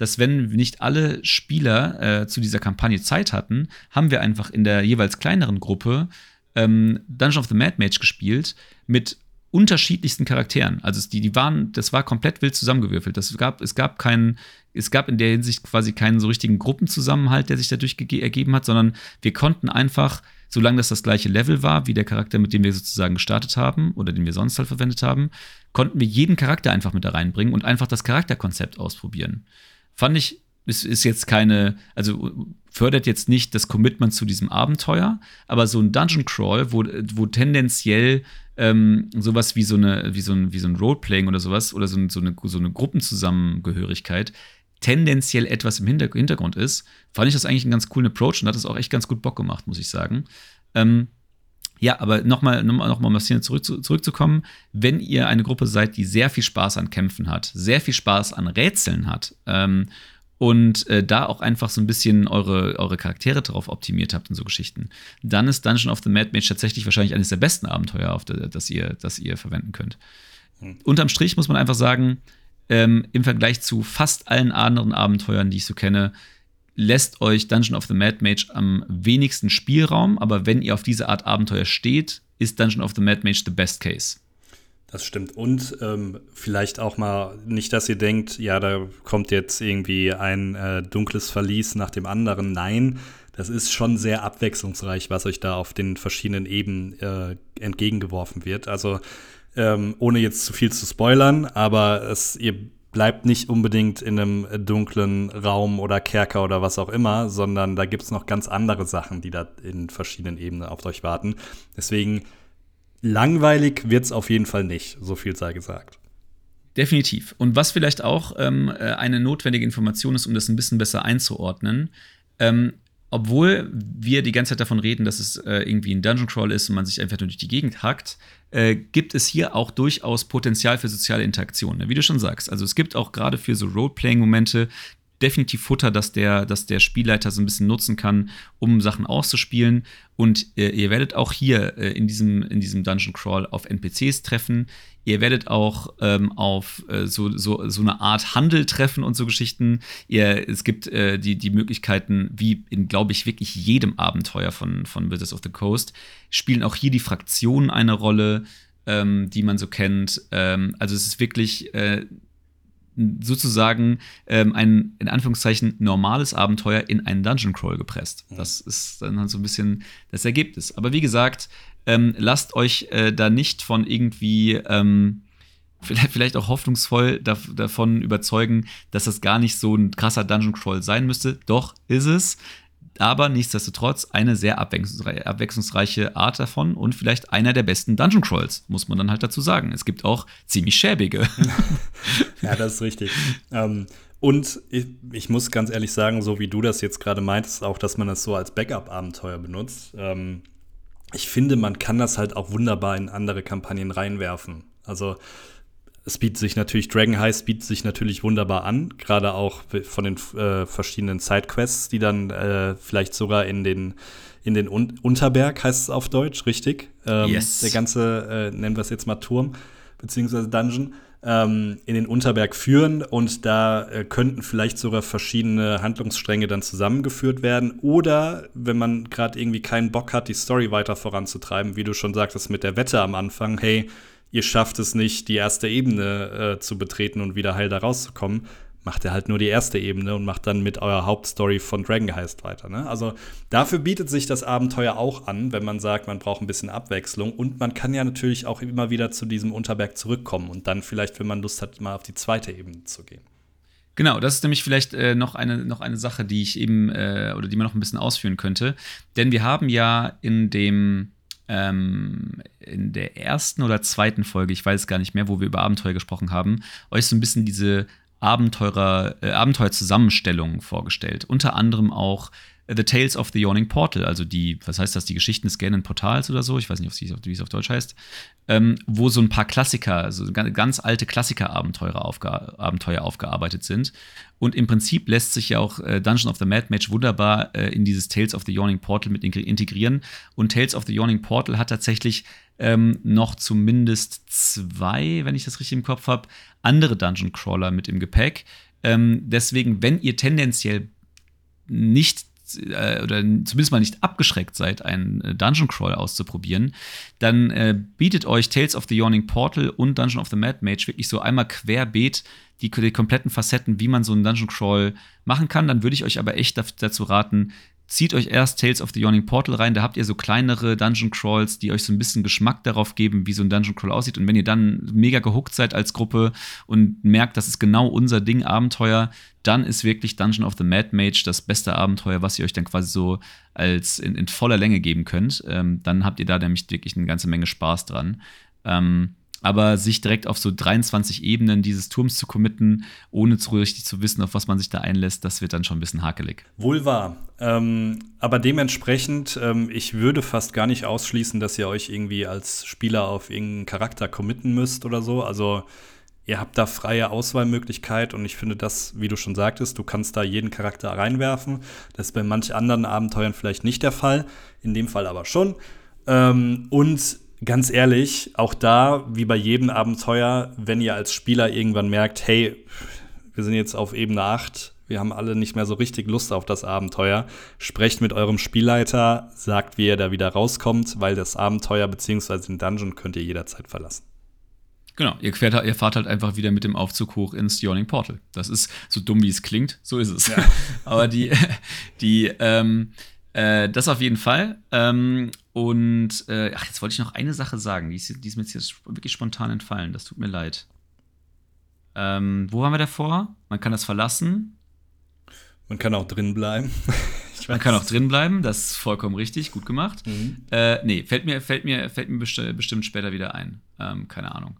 dass wenn nicht alle Spieler äh, zu dieser Kampagne Zeit hatten, haben wir einfach in der jeweils kleineren Gruppe ähm, Dungeon of the Mad Mage gespielt mit unterschiedlichsten Charakteren. Also die, die waren, das war komplett wild zusammengewürfelt. Das gab, es gab keinen, es gab in der Hinsicht quasi keinen so richtigen Gruppenzusammenhalt, der sich dadurch ergeben hat, sondern wir konnten einfach, solange das das gleiche Level war, wie der Charakter, mit dem wir sozusagen gestartet haben oder den wir sonst halt verwendet haben, konnten wir jeden Charakter einfach mit da reinbringen und einfach das Charakterkonzept ausprobieren. Fand ich, ist, ist jetzt keine, also fördert jetzt nicht das Commitment zu diesem Abenteuer, aber so ein Dungeon Crawl, wo, wo tendenziell ähm, sowas wie so eine, wie so ein, wie so ein Roleplaying oder sowas oder so, so, eine, so eine Gruppenzusammengehörigkeit tendenziell etwas im Hintergrund ist, fand ich das eigentlich einen ganz coolen Approach und hat es auch echt ganz gut Bock gemacht, muss ich sagen. Ähm, ja, aber nochmal noch mal, noch mal auf zurück, zurückzukommen, wenn ihr eine Gruppe seid, die sehr viel Spaß an Kämpfen hat, sehr viel Spaß an Rätseln hat ähm, und äh, da auch einfach so ein bisschen eure, eure Charaktere darauf optimiert habt und so Geschichten, dann ist Dungeon of the Mad Mage tatsächlich wahrscheinlich eines der besten Abenteuer, auf der, das, ihr, das ihr verwenden könnt. Mhm. Unterm Strich muss man einfach sagen, ähm, im Vergleich zu fast allen anderen Abenteuern, die ich so kenne, lässt euch Dungeon of the Mad Mage am wenigsten Spielraum, aber wenn ihr auf diese Art Abenteuer steht, ist Dungeon of the Mad Mage the best case. Das stimmt. Und ähm, vielleicht auch mal nicht, dass ihr denkt, ja, da kommt jetzt irgendwie ein äh, dunkles Verlies nach dem anderen. Nein, das ist schon sehr abwechslungsreich, was euch da auf den verschiedenen Ebenen äh, entgegengeworfen wird. Also ähm, ohne jetzt zu viel zu spoilern, aber es, ihr bleibt nicht unbedingt in einem dunklen Raum oder Kerker oder was auch immer, sondern da gibt es noch ganz andere Sachen, die da in verschiedenen Ebenen auf euch warten. Deswegen langweilig wird es auf jeden Fall nicht, so viel sei gesagt. Definitiv. Und was vielleicht auch ähm, äh, eine notwendige Information ist, um das ein bisschen besser einzuordnen, ähm, obwohl wir die ganze Zeit davon reden, dass es äh, irgendwie ein Dungeon Crawl ist und man sich einfach nur durch die Gegend hackt, äh, gibt es hier auch durchaus Potenzial für soziale Interaktion, ne? wie du schon sagst. Also es gibt auch gerade für so Roleplaying-Momente definitiv Futter, dass der, dass der Spielleiter so ein bisschen nutzen kann, um Sachen auszuspielen. Und äh, ihr werdet auch hier äh, in, diesem, in diesem Dungeon Crawl auf NPCs treffen. Ihr werdet auch ähm, auf äh, so, so, so eine Art Handel treffen und so Geschichten. Ihr, es gibt äh, die, die Möglichkeiten, wie in, glaube ich, wirklich jedem Abenteuer von, von Wizards of the Coast, spielen auch hier die Fraktionen eine Rolle, ähm, die man so kennt. Ähm, also es ist wirklich äh, sozusagen ähm, ein, in Anführungszeichen, normales Abenteuer in einen Dungeon Crawl gepresst. Das ist dann halt so ein bisschen das Ergebnis. Aber wie gesagt, ähm, lasst euch äh, da nicht von irgendwie ähm, vielleicht, vielleicht auch hoffnungsvoll da, davon überzeugen, dass das gar nicht so ein krasser Dungeon Crawl sein müsste. Doch ist es. Aber nichtsdestotrotz eine sehr abwechslungsreiche Art davon und vielleicht einer der besten Dungeon Crawls, muss man dann halt dazu sagen. Es gibt auch ziemlich schäbige. ja, das ist richtig. Ähm, und ich, ich, muss ganz ehrlich sagen, so wie du das jetzt gerade meintest, auch, dass man das so als Backup-Abenteuer benutzt. Ähm, ich finde, man kann das halt auch wunderbar in andere Kampagnen reinwerfen. Also es bietet sich natürlich, Dragon Heist bietet sich natürlich wunderbar an, gerade auch von den äh, verschiedenen Sidequests, die dann äh, vielleicht sogar in den, in den Un Unterberg heißt es auf Deutsch, richtig? Ähm, yes. Der ganze, äh, nennen wir es jetzt mal Turm, beziehungsweise Dungeon ähm, in den Unterberg führen und da äh, könnten vielleicht sogar verschiedene Handlungsstränge dann zusammengeführt werden. Oder wenn man gerade irgendwie keinen Bock hat, die Story weiter voranzutreiben, wie du schon sagtest mit der Wette am Anfang, hey, ihr schafft es nicht, die erste Ebene äh, zu betreten und wieder heil da rauszukommen, macht er halt nur die erste Ebene und macht dann mit eurer Hauptstory von Dragon Heist weiter. Ne? Also dafür bietet sich das Abenteuer auch an, wenn man sagt, man braucht ein bisschen Abwechslung. Und man kann ja natürlich auch immer wieder zu diesem Unterberg zurückkommen und dann vielleicht, wenn man Lust hat, mal auf die zweite Ebene zu gehen. Genau, das ist nämlich vielleicht äh, noch, eine, noch eine Sache, die ich eben äh, oder die man noch ein bisschen ausführen könnte. Denn wir haben ja in dem ähm, in der ersten oder zweiten Folge, ich weiß gar nicht mehr, wo wir über Abenteuer gesprochen haben, euch so ein bisschen diese Abenteurer, äh, Abenteuerzusammenstellungen vorgestellt. Unter anderem auch The Tales of the Yawning Portal, also die, was heißt das, die Geschichten des gähnenden Portals oder so, ich weiß nicht, wie es auf Deutsch heißt, ähm, wo so ein paar Klassiker, also ganz alte Klassiker-Abenteuer aufge Abenteuer aufgearbeitet sind. Und im Prinzip lässt sich ja auch äh, Dungeon of the Mad Match wunderbar äh, in dieses Tales of the Yawning Portal mit integrieren. Und Tales of the Yawning Portal hat tatsächlich ähm, noch zumindest zwei, wenn ich das richtig im Kopf habe, andere Dungeon Crawler mit im Gepäck. Ähm, deswegen, wenn ihr tendenziell nicht äh, oder zumindest mal nicht abgeschreckt seid, einen äh, Dungeon Crawl auszuprobieren, dann äh, bietet euch Tales of the Yawning Portal und Dungeon of the Mad Mage wirklich so einmal querbeet die, die kompletten Facetten, wie man so einen Dungeon Crawl machen kann. Dann würde ich euch aber echt dazu raten, zieht euch erst Tales of the Yawning Portal rein. Da habt ihr so kleinere Dungeon Crawls, die euch so ein bisschen Geschmack darauf geben, wie so ein Dungeon Crawl aussieht. Und wenn ihr dann mega gehuckt seid als Gruppe und merkt, das ist genau unser Ding, Abenteuer, dann ist wirklich Dungeon of the Mad Mage das beste Abenteuer, was ihr euch dann quasi so als in, in voller Länge geben könnt. Ähm, dann habt ihr da nämlich wirklich eine ganze Menge Spaß dran. Ähm, aber sich direkt auf so 23 Ebenen dieses Turms zu committen, ohne zu richtig zu wissen, auf was man sich da einlässt, das wird dann schon ein bisschen hakelig. Wohl wahr. Ähm, aber dementsprechend, ähm, ich würde fast gar nicht ausschließen, dass ihr euch irgendwie als Spieler auf irgendeinen Charakter committen müsst oder so. Also ihr habt da freie Auswahlmöglichkeit und ich finde das, wie du schon sagtest, du kannst da jeden Charakter reinwerfen. Das ist bei manch anderen Abenteuern vielleicht nicht der Fall, in dem Fall aber schon. Ähm, und ganz ehrlich, auch da, wie bei jedem Abenteuer, wenn ihr als Spieler irgendwann merkt, hey, wir sind jetzt auf Ebene 8, wir haben alle nicht mehr so richtig Lust auf das Abenteuer, sprecht mit eurem Spielleiter, sagt, wie ihr da wieder rauskommt, weil das Abenteuer bzw. den Dungeon könnt ihr jederzeit verlassen. Genau, ihr, fährt, ihr, fahrt halt einfach wieder mit dem Aufzug hoch ins Yawning Portal. Das ist so dumm, wie es klingt, so ist es. Ja. Aber die, die, ähm, äh, das auf jeden Fall. Ähm, und äh, ach, jetzt wollte ich noch eine Sache sagen, die ist, die ist mir jetzt wirklich spontan entfallen. Das tut mir leid. Ähm, wo haben wir davor? Man kann das verlassen. Man kann auch drin bleiben. Man kann auch drin bleiben, das ist vollkommen richtig, gut gemacht. Mhm. Äh, nee, fällt mir, fällt mir, fällt mir bestimmt später wieder ein. Ähm, keine Ahnung.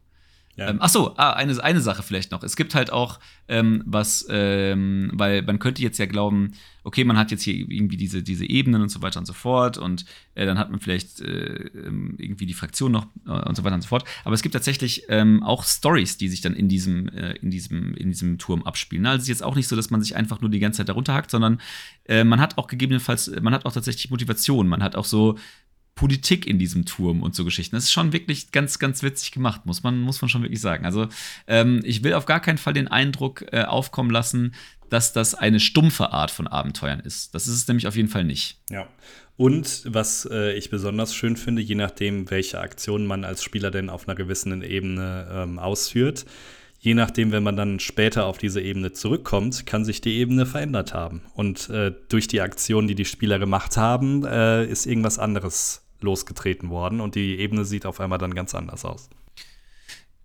Ähm, ach so, ah, eine, eine Sache vielleicht noch. Es gibt halt auch ähm, was, ähm, weil man könnte jetzt ja glauben, okay, man hat jetzt hier irgendwie diese, diese Ebenen und so weiter und so fort und äh, dann hat man vielleicht äh, ähm, irgendwie die Fraktion noch äh, und so weiter und so fort. Aber es gibt tatsächlich ähm, auch Stories, die sich dann in diesem, äh, in diesem, in diesem Turm abspielen. Also es ist jetzt auch nicht so, dass man sich einfach nur die ganze Zeit darunter hackt, sondern äh, man hat auch gegebenenfalls, man hat auch tatsächlich Motivation, man hat auch so Politik in diesem Turm und so Geschichten. Das ist schon wirklich ganz, ganz witzig gemacht, muss man, muss man schon wirklich sagen. Also ähm, ich will auf gar keinen Fall den Eindruck äh, aufkommen lassen, dass das eine stumpfe Art von Abenteuern ist. Das ist es nämlich auf jeden Fall nicht. Ja. Und was äh, ich besonders schön finde, je nachdem, welche Aktionen man als Spieler denn auf einer gewissen Ebene ähm, ausführt, je nachdem, wenn man dann später auf diese Ebene zurückkommt, kann sich die Ebene verändert haben. Und äh, durch die Aktionen, die die Spieler gemacht haben, äh, ist irgendwas anderes losgetreten worden und die Ebene sieht auf einmal dann ganz anders aus.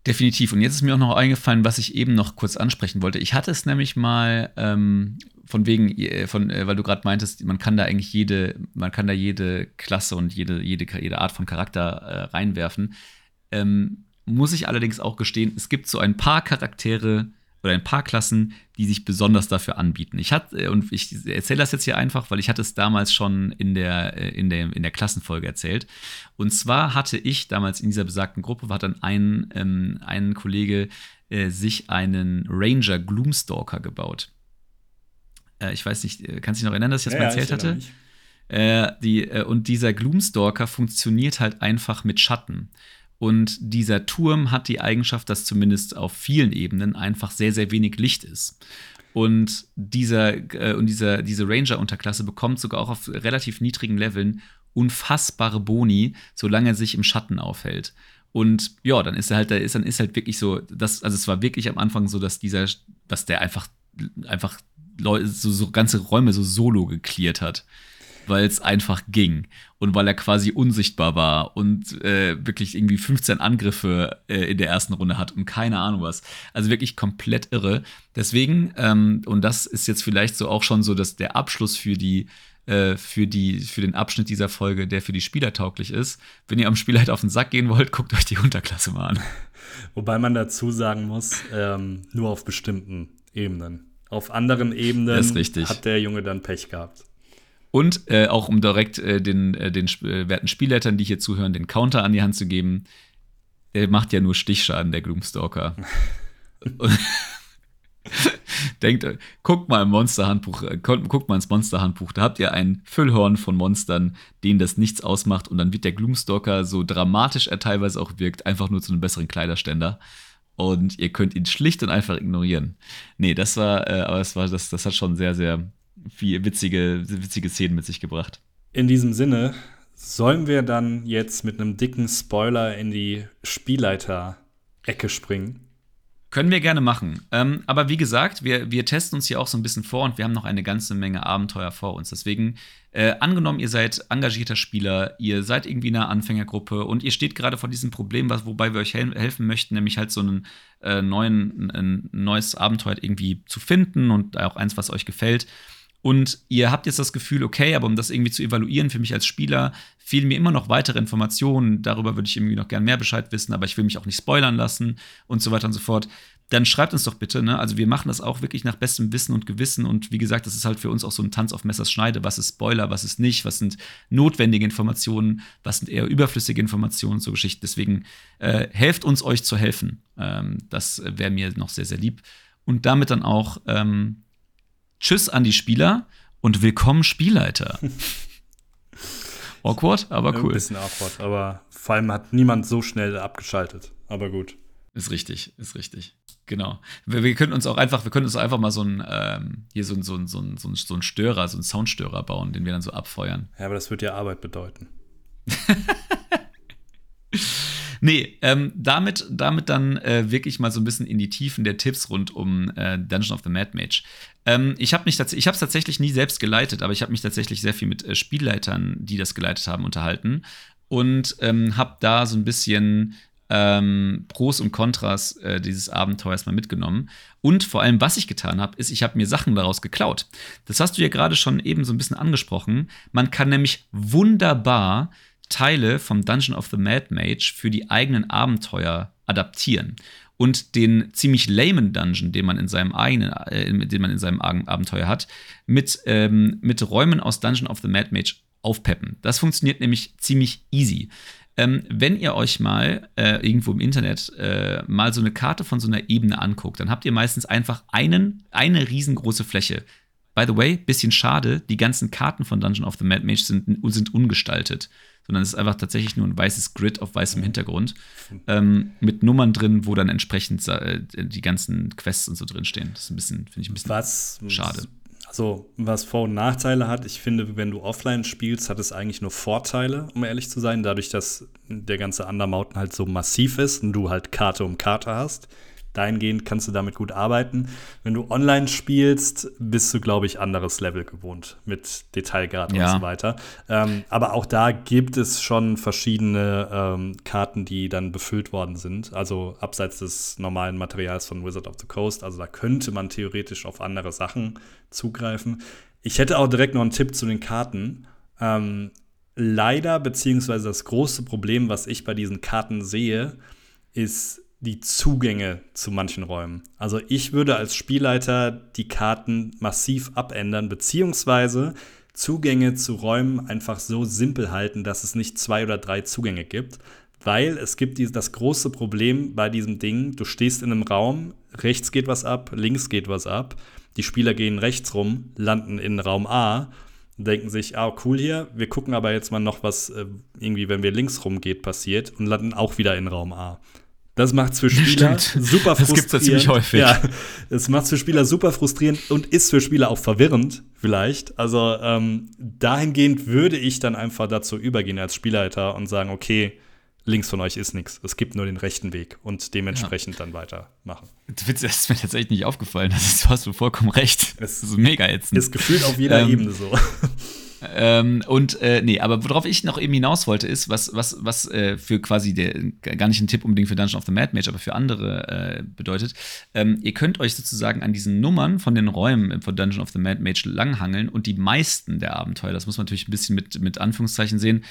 Definitiv. Und jetzt ist mir auch noch eingefallen, was ich eben noch kurz ansprechen wollte. Ich hatte es nämlich mal ähm, von wegen, äh, von, äh, weil du gerade meintest, man kann da eigentlich jede, man kann da jede Klasse und jede, jede, jede Art von Charakter äh, reinwerfen. Ähm, muss ich allerdings auch gestehen, es gibt so ein paar Charaktere, oder ein paar Klassen, die sich besonders dafür anbieten. Ich hatte, äh, und ich erzähle das jetzt hier einfach, weil ich hatte es damals schon in der, äh, in der, in der Klassenfolge erzählt. Und zwar hatte ich damals in dieser besagten Gruppe, hat dann ein, ähm, ein Kollege äh, sich einen Ranger Gloomstalker gebaut. Äh, ich weiß nicht, äh, kannst du dich noch erinnern, dass ich das ja, mal erzählt hatte? Äh, die, und dieser Gloomstalker funktioniert halt einfach mit Schatten. Und dieser Turm hat die Eigenschaft, dass zumindest auf vielen Ebenen einfach sehr, sehr wenig Licht ist. Und, dieser, äh, und dieser, diese Ranger-Unterklasse bekommt sogar auch auf relativ niedrigen Leveln unfassbare Boni, solange er sich im Schatten aufhält. Und ja, dann ist er halt, da ist, dann ist halt wirklich so, das, also es war wirklich am Anfang so, dass dieser, dass der einfach, einfach so, so ganze Räume so solo geklärt hat weil es einfach ging und weil er quasi unsichtbar war und äh, wirklich irgendwie 15 Angriffe äh, in der ersten Runde hat und keine Ahnung was. Also wirklich komplett irre. Deswegen, ähm, und das ist jetzt vielleicht so auch schon so, dass der Abschluss für die äh, für, die, für den Abschnitt dieser Folge, der für die Spieler tauglich ist. Wenn ihr am Spiel halt auf den Sack gehen wollt, guckt euch die Unterklasse mal an. Wobei man dazu sagen muss, ähm, nur auf bestimmten Ebenen. Auf anderen Ebenen hat der Junge dann Pech gehabt. Und äh, auch um direkt äh, den, äh, den äh, werten Spielleitern, die hier zuhören, den Counter an die Hand zu geben, der macht ja nur Stichschaden, der Gloomstalker. Denkt, guckt mal im Monsterhandbuch, äh, guckt mal ins Monsterhandbuch, da habt ihr ein Füllhorn von Monstern, denen das nichts ausmacht und dann wird der Gloomstalker, so dramatisch er teilweise auch wirkt, einfach nur zu einem besseren Kleiderständer. Und ihr könnt ihn schlicht und einfach ignorieren. Nee, das war, äh, aber das war, das, das hat schon sehr, sehr viel witzige, witzige Szenen mit sich gebracht. In diesem Sinne, sollen wir dann jetzt mit einem dicken Spoiler in die Spielleiter-Ecke springen? Können wir gerne machen. Ähm, aber wie gesagt, wir, wir testen uns hier auch so ein bisschen vor und wir haben noch eine ganze Menge Abenteuer vor uns. Deswegen, äh, angenommen, ihr seid engagierter Spieler, ihr seid irgendwie in einer Anfängergruppe und ihr steht gerade vor diesem Problem, was, wobei wir euch hel helfen möchten, nämlich halt so einen äh, neuen, ein neues Abenteuer irgendwie zu finden und auch eins, was euch gefällt und ihr habt jetzt das Gefühl, okay, aber um das irgendwie zu evaluieren für mich als Spieler, fehlen mir immer noch weitere Informationen. Darüber würde ich irgendwie noch gern mehr Bescheid wissen, aber ich will mich auch nicht spoilern lassen und so weiter und so fort. Dann schreibt uns doch bitte, ne? Also wir machen das auch wirklich nach bestem Wissen und Gewissen. Und wie gesagt, das ist halt für uns auch so ein Tanz auf Messers Schneide. Was ist Spoiler, was ist nicht, was sind notwendige Informationen, was sind eher überflüssige Informationen, so Geschichten. Deswegen äh, helft uns, euch zu helfen. Ähm, das wäre mir noch sehr, sehr lieb. Und damit dann auch ähm, Tschüss an die Spieler und willkommen Spielleiter. awkward, aber cool. Ein bisschen awkward, aber vor allem hat niemand so schnell abgeschaltet. Aber gut. Ist richtig, ist richtig. Genau. Wir, wir können uns auch einfach, wir können uns einfach mal so ein, ähm, hier so ein, so ein, so ein, so ein Störer, so ein Soundstörer bauen, den wir dann so abfeuern. Ja, aber das wird ja Arbeit bedeuten. Nee, ähm, damit, damit dann äh, wirklich mal so ein bisschen in die Tiefen der Tipps rund um äh, Dungeon of the Mad Mage. Ähm, ich habe es tatsächlich nie selbst geleitet, aber ich habe mich tatsächlich sehr viel mit äh, Spielleitern, die das geleitet haben, unterhalten und ähm, habe da so ein bisschen ähm, Pros und Kontras äh, dieses Abenteuers mal mitgenommen. Und vor allem, was ich getan habe, ist, ich habe mir Sachen daraus geklaut. Das hast du ja gerade schon eben so ein bisschen angesprochen. Man kann nämlich wunderbar Teile vom Dungeon of the Mad Mage für die eigenen Abenteuer adaptieren. und den ziemlich lamen Dungeon, den man in seinem eigenen, äh, den man in seinem Abenteuer hat, mit, ähm, mit Räumen aus Dungeon of the Mad Mage aufpeppen. Das funktioniert nämlich ziemlich easy. Ähm, wenn ihr euch mal äh, irgendwo im Internet äh, mal so eine Karte von so einer Ebene anguckt, dann habt ihr meistens einfach einen, eine riesengroße Fläche. By the way, bisschen schade, die ganzen Karten von Dungeon of the Mad Mage sind, sind ungestaltet sondern es ist einfach tatsächlich nur ein weißes Grid auf weißem Hintergrund ähm, mit Nummern drin, wo dann entsprechend äh, die ganzen Quests und so drin stehen. Das ist ein bisschen, finde ich ein bisschen was, schade. Also, was Vor- und Nachteile hat, ich finde, wenn du offline spielst, hat es eigentlich nur Vorteile, um ehrlich zu sein, dadurch, dass der ganze Undermountain halt so massiv ist und du halt Karte um Karte hast dahingehend kannst du damit gut arbeiten. Wenn du online spielst, bist du, glaube ich, anderes Level gewohnt mit Detailgrad ja. und so weiter. Ähm, aber auch da gibt es schon verschiedene ähm, Karten, die dann befüllt worden sind. Also abseits des normalen Materials von Wizard of the Coast. Also da könnte man theoretisch auf andere Sachen zugreifen. Ich hätte auch direkt noch einen Tipp zu den Karten. Ähm, leider, beziehungsweise das große Problem, was ich bei diesen Karten sehe, ist, die Zugänge zu manchen Räumen. Also ich würde als Spielleiter die Karten massiv abändern, beziehungsweise Zugänge zu Räumen einfach so simpel halten, dass es nicht zwei oder drei Zugänge gibt. Weil es gibt das große Problem bei diesem Ding, du stehst in einem Raum, rechts geht was ab, links geht was ab, die Spieler gehen rechts rum, landen in Raum A denken sich, ah, cool hier, wir gucken aber jetzt mal noch, was äh, irgendwie, wenn wir links rumgeht, passiert und landen auch wieder in Raum A. Das macht es für Spieler Stimmt. super frustrierend. Das gibt es ja ziemlich häufig. Ja, es macht für Spieler super frustrierend und ist für Spieler auch verwirrend, vielleicht. Also ähm, dahingehend würde ich dann einfach dazu übergehen als Spielleiter und sagen, okay, links von euch ist nichts. Es gibt nur den rechten Weg und dementsprechend ja. dann weitermachen. Das ist mir tatsächlich nicht aufgefallen. Das ist, du hast vollkommen recht. Das ist mega jetzt. Ist gefühlt auf jeder ähm, Ebene so. Ähm, und äh, nee, aber worauf ich noch eben hinaus wollte, ist, was, was, was äh, für quasi der, gar nicht ein Tipp unbedingt für Dungeon of the Mad Mage, aber für andere äh, bedeutet, ähm, ihr könnt euch sozusagen an diesen Nummern von den Räumen von Dungeon of the Mad Mage langhangeln und die meisten der Abenteuer, das muss man natürlich ein bisschen mit, mit Anführungszeichen sehen,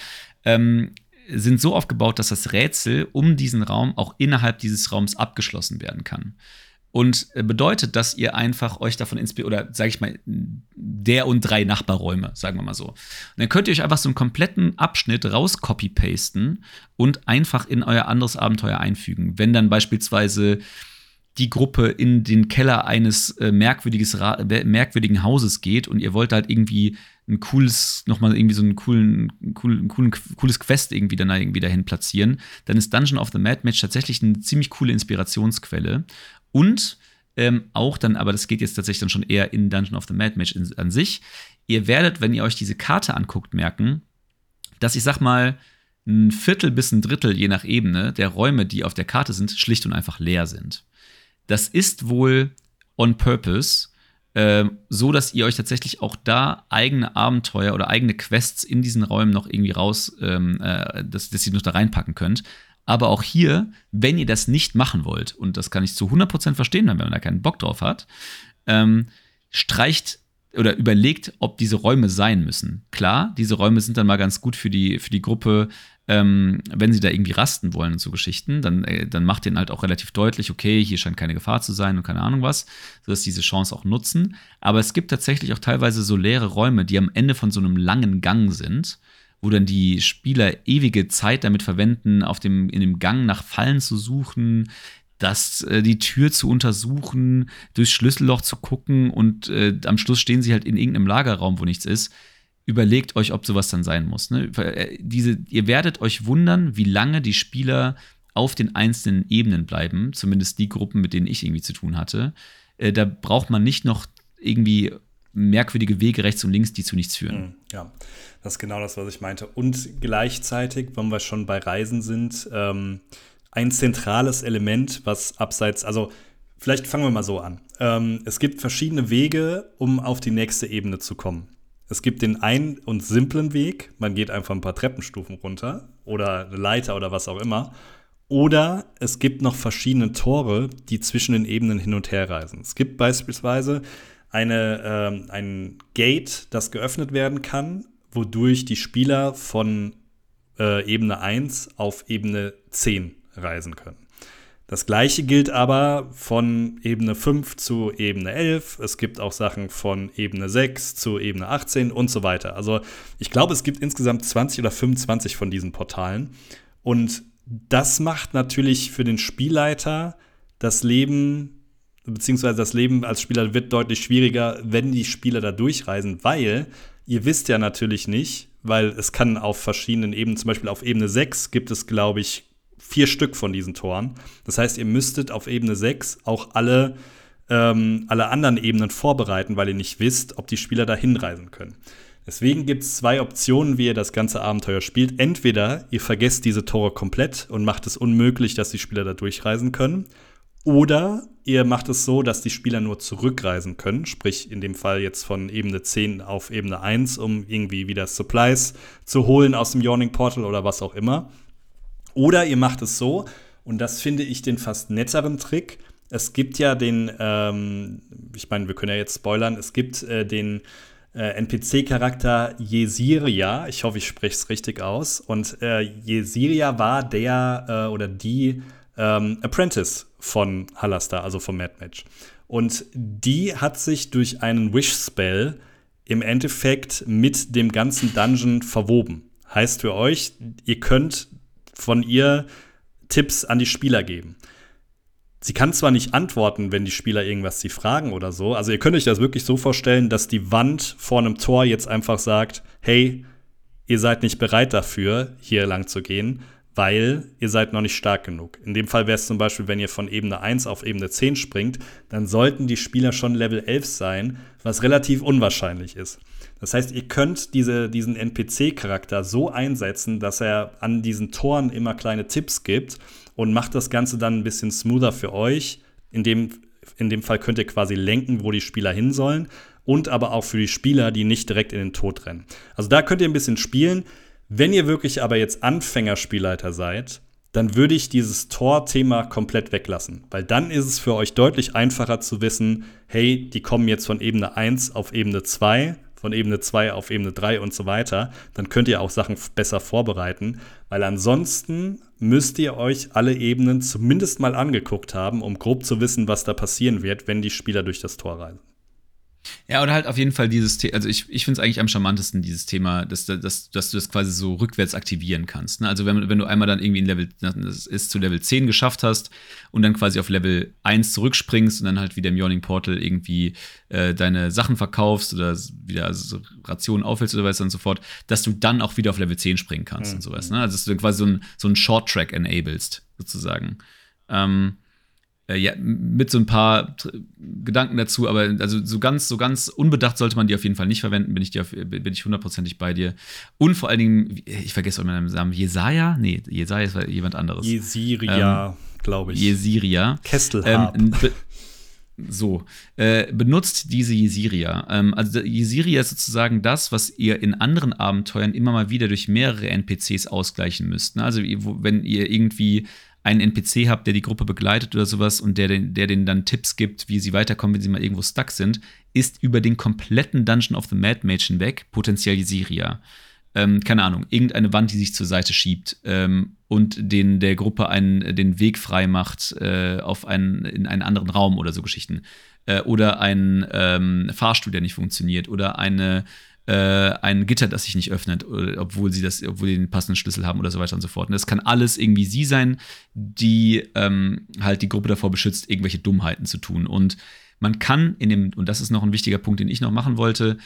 ähm, sind so aufgebaut, dass das Rätsel um diesen Raum auch innerhalb dieses Raums abgeschlossen werden kann. Und äh, bedeutet, dass ihr einfach euch davon inspiriert, oder sage ich mal, der und drei Nachbarräume, sagen wir mal so. Und dann könnt ihr euch einfach so einen kompletten Abschnitt raus copy-pasten und einfach in euer anderes Abenteuer einfügen. Wenn dann beispielsweise die Gruppe in den Keller eines äh, merkwürdiges, merkwürdigen Hauses geht und ihr wollt halt irgendwie ein cooles, nochmal irgendwie so einen coolen, coolen, coolen, cooles Quest irgendwie dann irgendwie dahin platzieren, dann ist Dungeon of the Mad Match tatsächlich eine ziemlich coole Inspirationsquelle. Und ähm, auch dann, aber das geht jetzt tatsächlich dann schon eher in Dungeon of the Mad Match in, an sich. Ihr werdet, wenn ihr euch diese Karte anguckt, merken, dass ich sag mal, ein Viertel bis ein Drittel, je nach Ebene, der Räume, die auf der Karte sind, schlicht und einfach leer sind. Das ist wohl on purpose, äh, so dass ihr euch tatsächlich auch da eigene Abenteuer oder eigene Quests in diesen Räumen noch irgendwie raus, ähm, äh, dass, dass ihr noch da reinpacken könnt. Aber auch hier, wenn ihr das nicht machen wollt, und das kann ich zu 100% verstehen, wenn man da keinen Bock drauf hat, ähm, streicht oder überlegt, ob diese Räume sein müssen. Klar, diese Räume sind dann mal ganz gut für die, für die Gruppe, ähm, wenn sie da irgendwie rasten wollen und so Geschichten, dann, äh, dann macht denen halt auch relativ deutlich, okay, hier scheint keine Gefahr zu sein und keine Ahnung was, sodass diese Chance auch nutzen. Aber es gibt tatsächlich auch teilweise so leere Räume, die am Ende von so einem langen Gang sind wo dann die Spieler ewige Zeit damit verwenden, auf dem, in dem Gang nach Fallen zu suchen, das, äh, die Tür zu untersuchen, durchs Schlüsselloch zu gucken und äh, am Schluss stehen sie halt in irgendeinem Lagerraum, wo nichts ist. Überlegt euch, ob sowas dann sein muss. Ne? Äh, diese, ihr werdet euch wundern, wie lange die Spieler auf den einzelnen Ebenen bleiben, zumindest die Gruppen, mit denen ich irgendwie zu tun hatte. Äh, da braucht man nicht noch irgendwie merkwürdige Wege rechts und links, die zu nichts führen. Hm, ja, das ist genau das, was ich meinte. Und gleichzeitig, wenn wir schon bei Reisen sind, ähm, ein zentrales Element, was abseits, also vielleicht fangen wir mal so an. Ähm, es gibt verschiedene Wege, um auf die nächste Ebene zu kommen. Es gibt den einen und simplen Weg, man geht einfach ein paar Treppenstufen runter oder eine Leiter oder was auch immer. Oder es gibt noch verschiedene Tore, die zwischen den Ebenen hin und her reisen. Es gibt beispielsweise eine, äh, ein Gate, das geöffnet werden kann, wodurch die Spieler von äh, Ebene 1 auf Ebene 10 reisen können. Das gleiche gilt aber von Ebene 5 zu Ebene 11. Es gibt auch Sachen von Ebene 6 zu Ebene 18 und so weiter. Also ich glaube, es gibt insgesamt 20 oder 25 von diesen Portalen. Und das macht natürlich für den Spielleiter das Leben, beziehungsweise das Leben als Spieler wird deutlich schwieriger, wenn die Spieler da durchreisen, weil ihr wisst ja natürlich nicht, weil es kann auf verschiedenen Ebenen, zum Beispiel auf Ebene 6 gibt es, glaube ich, vier Stück von diesen Toren. Das heißt, ihr müsstet auf Ebene 6 auch alle, ähm, alle anderen Ebenen vorbereiten, weil ihr nicht wisst, ob die Spieler da hinreisen können. Deswegen gibt es zwei Optionen, wie ihr das ganze Abenteuer spielt. Entweder ihr vergesst diese Tore komplett und macht es unmöglich, dass die Spieler da durchreisen können. Oder ihr macht es so, dass die Spieler nur zurückreisen können, sprich in dem Fall jetzt von Ebene 10 auf Ebene 1, um irgendwie wieder Supplies zu holen aus dem Yawning Portal oder was auch immer. Oder ihr macht es so, und das finde ich den fast netteren Trick. Es gibt ja den, ähm, ich meine, wir können ja jetzt spoilern, es gibt äh, den äh, NPC-Charakter Yesiria. Ich hoffe, ich spreche es richtig aus. Und äh, Yesiria war der äh, oder die ähm, Apprentice von Halastar, also vom Mad Match. Und die hat sich durch einen Wish-Spell im Endeffekt mit dem ganzen Dungeon verwoben. Heißt für euch, ihr könnt von ihr Tipps an die Spieler geben. Sie kann zwar nicht antworten, wenn die Spieler irgendwas sie fragen oder so. Also ihr könnt euch das wirklich so vorstellen, dass die Wand vor einem Tor jetzt einfach sagt, hey, ihr seid nicht bereit dafür, hier lang zu gehen, weil ihr seid noch nicht stark genug. In dem Fall wäre es zum Beispiel, wenn ihr von Ebene 1 auf Ebene 10 springt, dann sollten die Spieler schon Level 11 sein, was relativ unwahrscheinlich ist. Das heißt, ihr könnt diese, diesen NPC-Charakter so einsetzen, dass er an diesen Toren immer kleine Tipps gibt und macht das Ganze dann ein bisschen smoother für euch. In dem, in dem Fall könnt ihr quasi lenken, wo die Spieler hin sollen und aber auch für die Spieler, die nicht direkt in den Tod rennen. Also da könnt ihr ein bisschen spielen. Wenn ihr wirklich aber jetzt Anfängerspielleiter seid, dann würde ich dieses Tor-Thema komplett weglassen. Weil dann ist es für euch deutlich einfacher zu wissen, hey, die kommen jetzt von Ebene 1 auf Ebene 2 von Ebene 2 auf Ebene 3 und so weiter, dann könnt ihr auch Sachen besser vorbereiten, weil ansonsten müsst ihr euch alle Ebenen zumindest mal angeguckt haben, um grob zu wissen, was da passieren wird, wenn die Spieler durch das Tor reisen. Ja, oder halt auf jeden Fall dieses Thema, also ich, ich finde es eigentlich am charmantesten, dieses Thema, dass, dass, dass du das quasi so rückwärts aktivieren kannst. Ne? Also wenn, wenn du einmal dann irgendwie in Level, das ist zu Level 10 geschafft hast und dann quasi auf Level 1 zurückspringst und dann halt wieder im Yawning Portal irgendwie äh, deine Sachen verkaufst oder wieder also Rationen aufhältst oder was und so fort, dass du dann auch wieder auf Level 10 springen kannst mhm. und sowas. Ne? Also dass du quasi so ein, so ein Short-Track enablest, sozusagen. Ähm, äh, ja, mit so ein paar Gedanken dazu, aber also so ganz, so ganz unbedacht sollte man die auf jeden Fall nicht verwenden, bin ich, dir, bin ich hundertprozentig bei dir. Und vor allen Dingen, ich vergesse auch meinen Namen, Jesaja? Nee, Jesaja ist jemand anderes. Jesiria, ähm, glaube ich. Jesiria. Kestelhab. Ähm, so, äh, benutzt diese Jesiria. Ähm, also Jesiria ist sozusagen das, was ihr in anderen Abenteuern immer mal wieder durch mehrere NPCs ausgleichen müsst. Ne? Also wenn ihr irgendwie einen NPC habt, der die Gruppe begleitet oder sowas und der, der denen dann Tipps gibt, wie sie weiterkommen, wenn sie mal irgendwo stuck sind, ist über den kompletten Dungeon of the Mad Mage hinweg potenziell Siria. Ähm, keine Ahnung, irgendeine Wand, die sich zur Seite schiebt ähm, und den, der Gruppe einen, den Weg frei macht äh, auf einen, in einen anderen Raum oder so Geschichten. Äh, oder ein ähm, Fahrstuhl, der nicht funktioniert. Oder eine ein Gitter, das sich nicht öffnet, obwohl sie das, obwohl sie den passenden Schlüssel haben oder so weiter und so fort. Und das kann alles irgendwie sie sein, die ähm, halt die Gruppe davor beschützt, irgendwelche Dummheiten zu tun. Und man kann in dem, und das ist noch ein wichtiger Punkt, den ich noch machen wollte,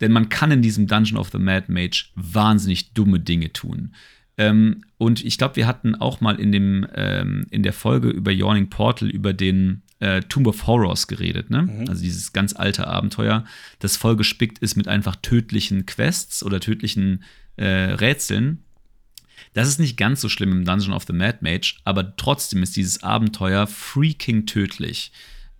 denn man kann in diesem Dungeon of the Mad Mage wahnsinnig dumme Dinge tun. Ähm, und ich glaube, wir hatten auch mal in, dem, ähm, in der Folge über Yawning Portal über den äh, Tomb of Horrors geredet, ne? Mhm. Also dieses ganz alte Abenteuer, das vollgespickt ist mit einfach tödlichen Quests oder tödlichen äh, Rätseln. Das ist nicht ganz so schlimm im Dungeon of the Mad Mage, aber trotzdem ist dieses Abenteuer freaking tödlich.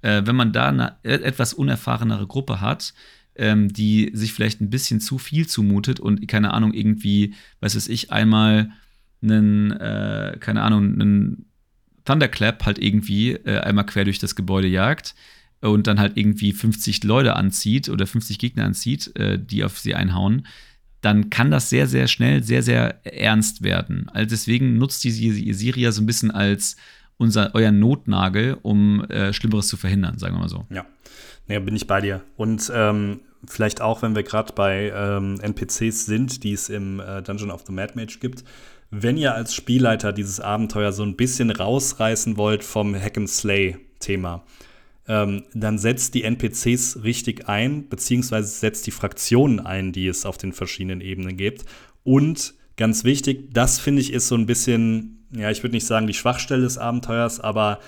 Äh, wenn man da eine e-, etwas unerfahrenere Gruppe hat, ähm, die sich vielleicht ein bisschen zu viel zumutet und keine Ahnung, irgendwie, was weiß ich, einmal einen, äh, keine Ahnung, einen Thunderclap halt irgendwie äh, einmal quer durch das Gebäude jagt und dann halt irgendwie 50 Leute anzieht oder 50 Gegner anzieht, äh, die auf sie einhauen, dann kann das sehr, sehr schnell sehr, sehr ernst werden. Also deswegen nutzt die Siria so ein bisschen als unser, euer Notnagel, um äh, Schlimmeres zu verhindern, sagen wir mal so. Ja, ja bin ich bei dir. Und ähm, vielleicht auch, wenn wir gerade bei ähm, NPCs sind, die es im äh, Dungeon of the Mad Mage gibt, wenn ihr als Spielleiter dieses Abenteuer so ein bisschen rausreißen wollt vom Hack and Slay-Thema, ähm, dann setzt die NPCs richtig ein, beziehungsweise setzt die Fraktionen ein, die es auf den verschiedenen Ebenen gibt. Und ganz wichtig, das finde ich ist so ein bisschen, ja, ich würde nicht sagen die Schwachstelle des Abenteuers, aber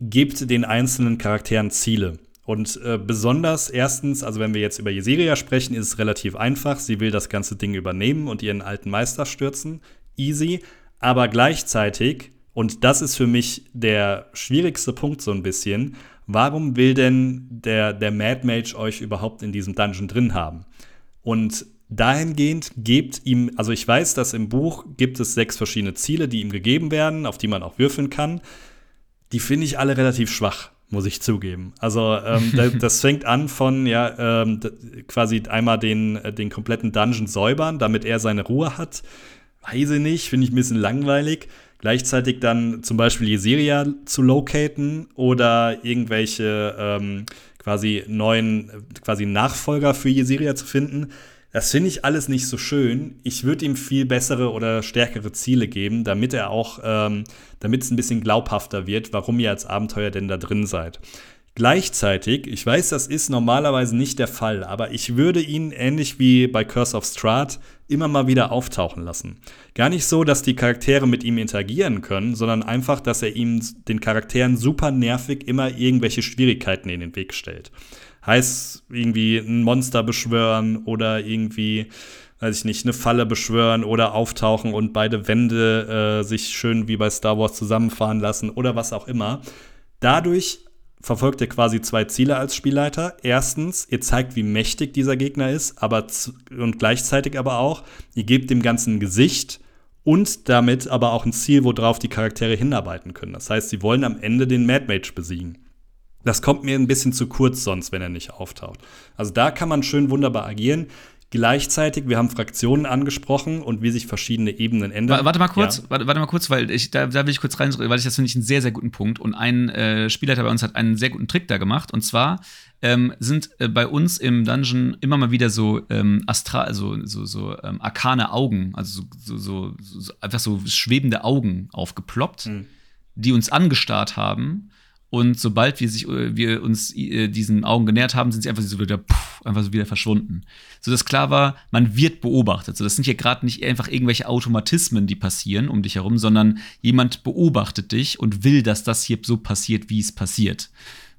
gibt den einzelnen Charakteren Ziele. Und äh, besonders erstens, also wenn wir jetzt über Jeseria sprechen, ist es relativ einfach. Sie will das ganze Ding übernehmen und ihren alten Meister stürzen. Easy. Aber gleichzeitig, und das ist für mich der schwierigste Punkt so ein bisschen, warum will denn der, der Mad Mage euch überhaupt in diesem Dungeon drin haben? Und dahingehend gebt ihm, also ich weiß, dass im Buch gibt es sechs verschiedene Ziele, die ihm gegeben werden, auf die man auch würfeln kann. Die finde ich alle relativ schwach muss ich zugeben. Also ähm, das fängt an von ja ähm, quasi einmal den, äh, den kompletten Dungeon säubern, damit er seine Ruhe hat. Weiß ich nicht, finde ich ein bisschen langweilig. Gleichzeitig dann zum Beispiel Jeseria zu locaten oder irgendwelche ähm, quasi neuen quasi Nachfolger für Jeseria zu finden. Das finde ich alles nicht so schön. Ich würde ihm viel bessere oder stärkere Ziele geben, damit er auch, ähm, damit es ein bisschen glaubhafter wird, warum ihr als Abenteuer denn da drin seid. Gleichzeitig, ich weiß, das ist normalerweise nicht der Fall, aber ich würde ihn ähnlich wie bei Curse of Strahd immer mal wieder auftauchen lassen. Gar nicht so, dass die Charaktere mit ihm interagieren können, sondern einfach, dass er ihm den Charakteren super nervig immer irgendwelche Schwierigkeiten in den Weg stellt heißt irgendwie ein Monster beschwören oder irgendwie, weiß ich nicht, eine Falle beschwören oder auftauchen und beide Wände äh, sich schön wie bei Star Wars zusammenfahren lassen oder was auch immer. Dadurch verfolgt ihr quasi zwei Ziele als Spielleiter. Erstens, ihr zeigt, wie mächtig dieser Gegner ist, aber und gleichzeitig aber auch, ihr gebt dem Ganzen Gesicht und damit aber auch ein Ziel, worauf die Charaktere hinarbeiten können. Das heißt, sie wollen am Ende den Mad Mage besiegen. Das kommt mir ein bisschen zu kurz sonst, wenn er nicht auftaucht. Also da kann man schön wunderbar agieren. Gleichzeitig, wir haben Fraktionen angesprochen und wie sich verschiedene Ebenen ändern. Warte mal kurz, ja. warte, warte, mal kurz, weil ich, da, da will ich kurz rein, weil ich das finde ich einen sehr, sehr guten Punkt. Und ein äh, Spielleiter bei uns hat einen sehr guten Trick da gemacht. Und zwar ähm, sind äh, bei uns im Dungeon immer mal wieder so ähm, astral, also so, so ähm, arkane Augen, also so, so, so, einfach so schwebende Augen aufgeploppt, hm. die uns angestarrt haben und sobald wir, sich, äh, wir uns äh, diesen Augen genähert haben, sind sie einfach so wieder, puff, einfach so wieder verschwunden. So dass klar war, man wird beobachtet. So, das sind ja gerade nicht einfach irgendwelche Automatismen, die passieren um dich herum, sondern jemand beobachtet dich und will, dass das hier so passiert, wie es passiert.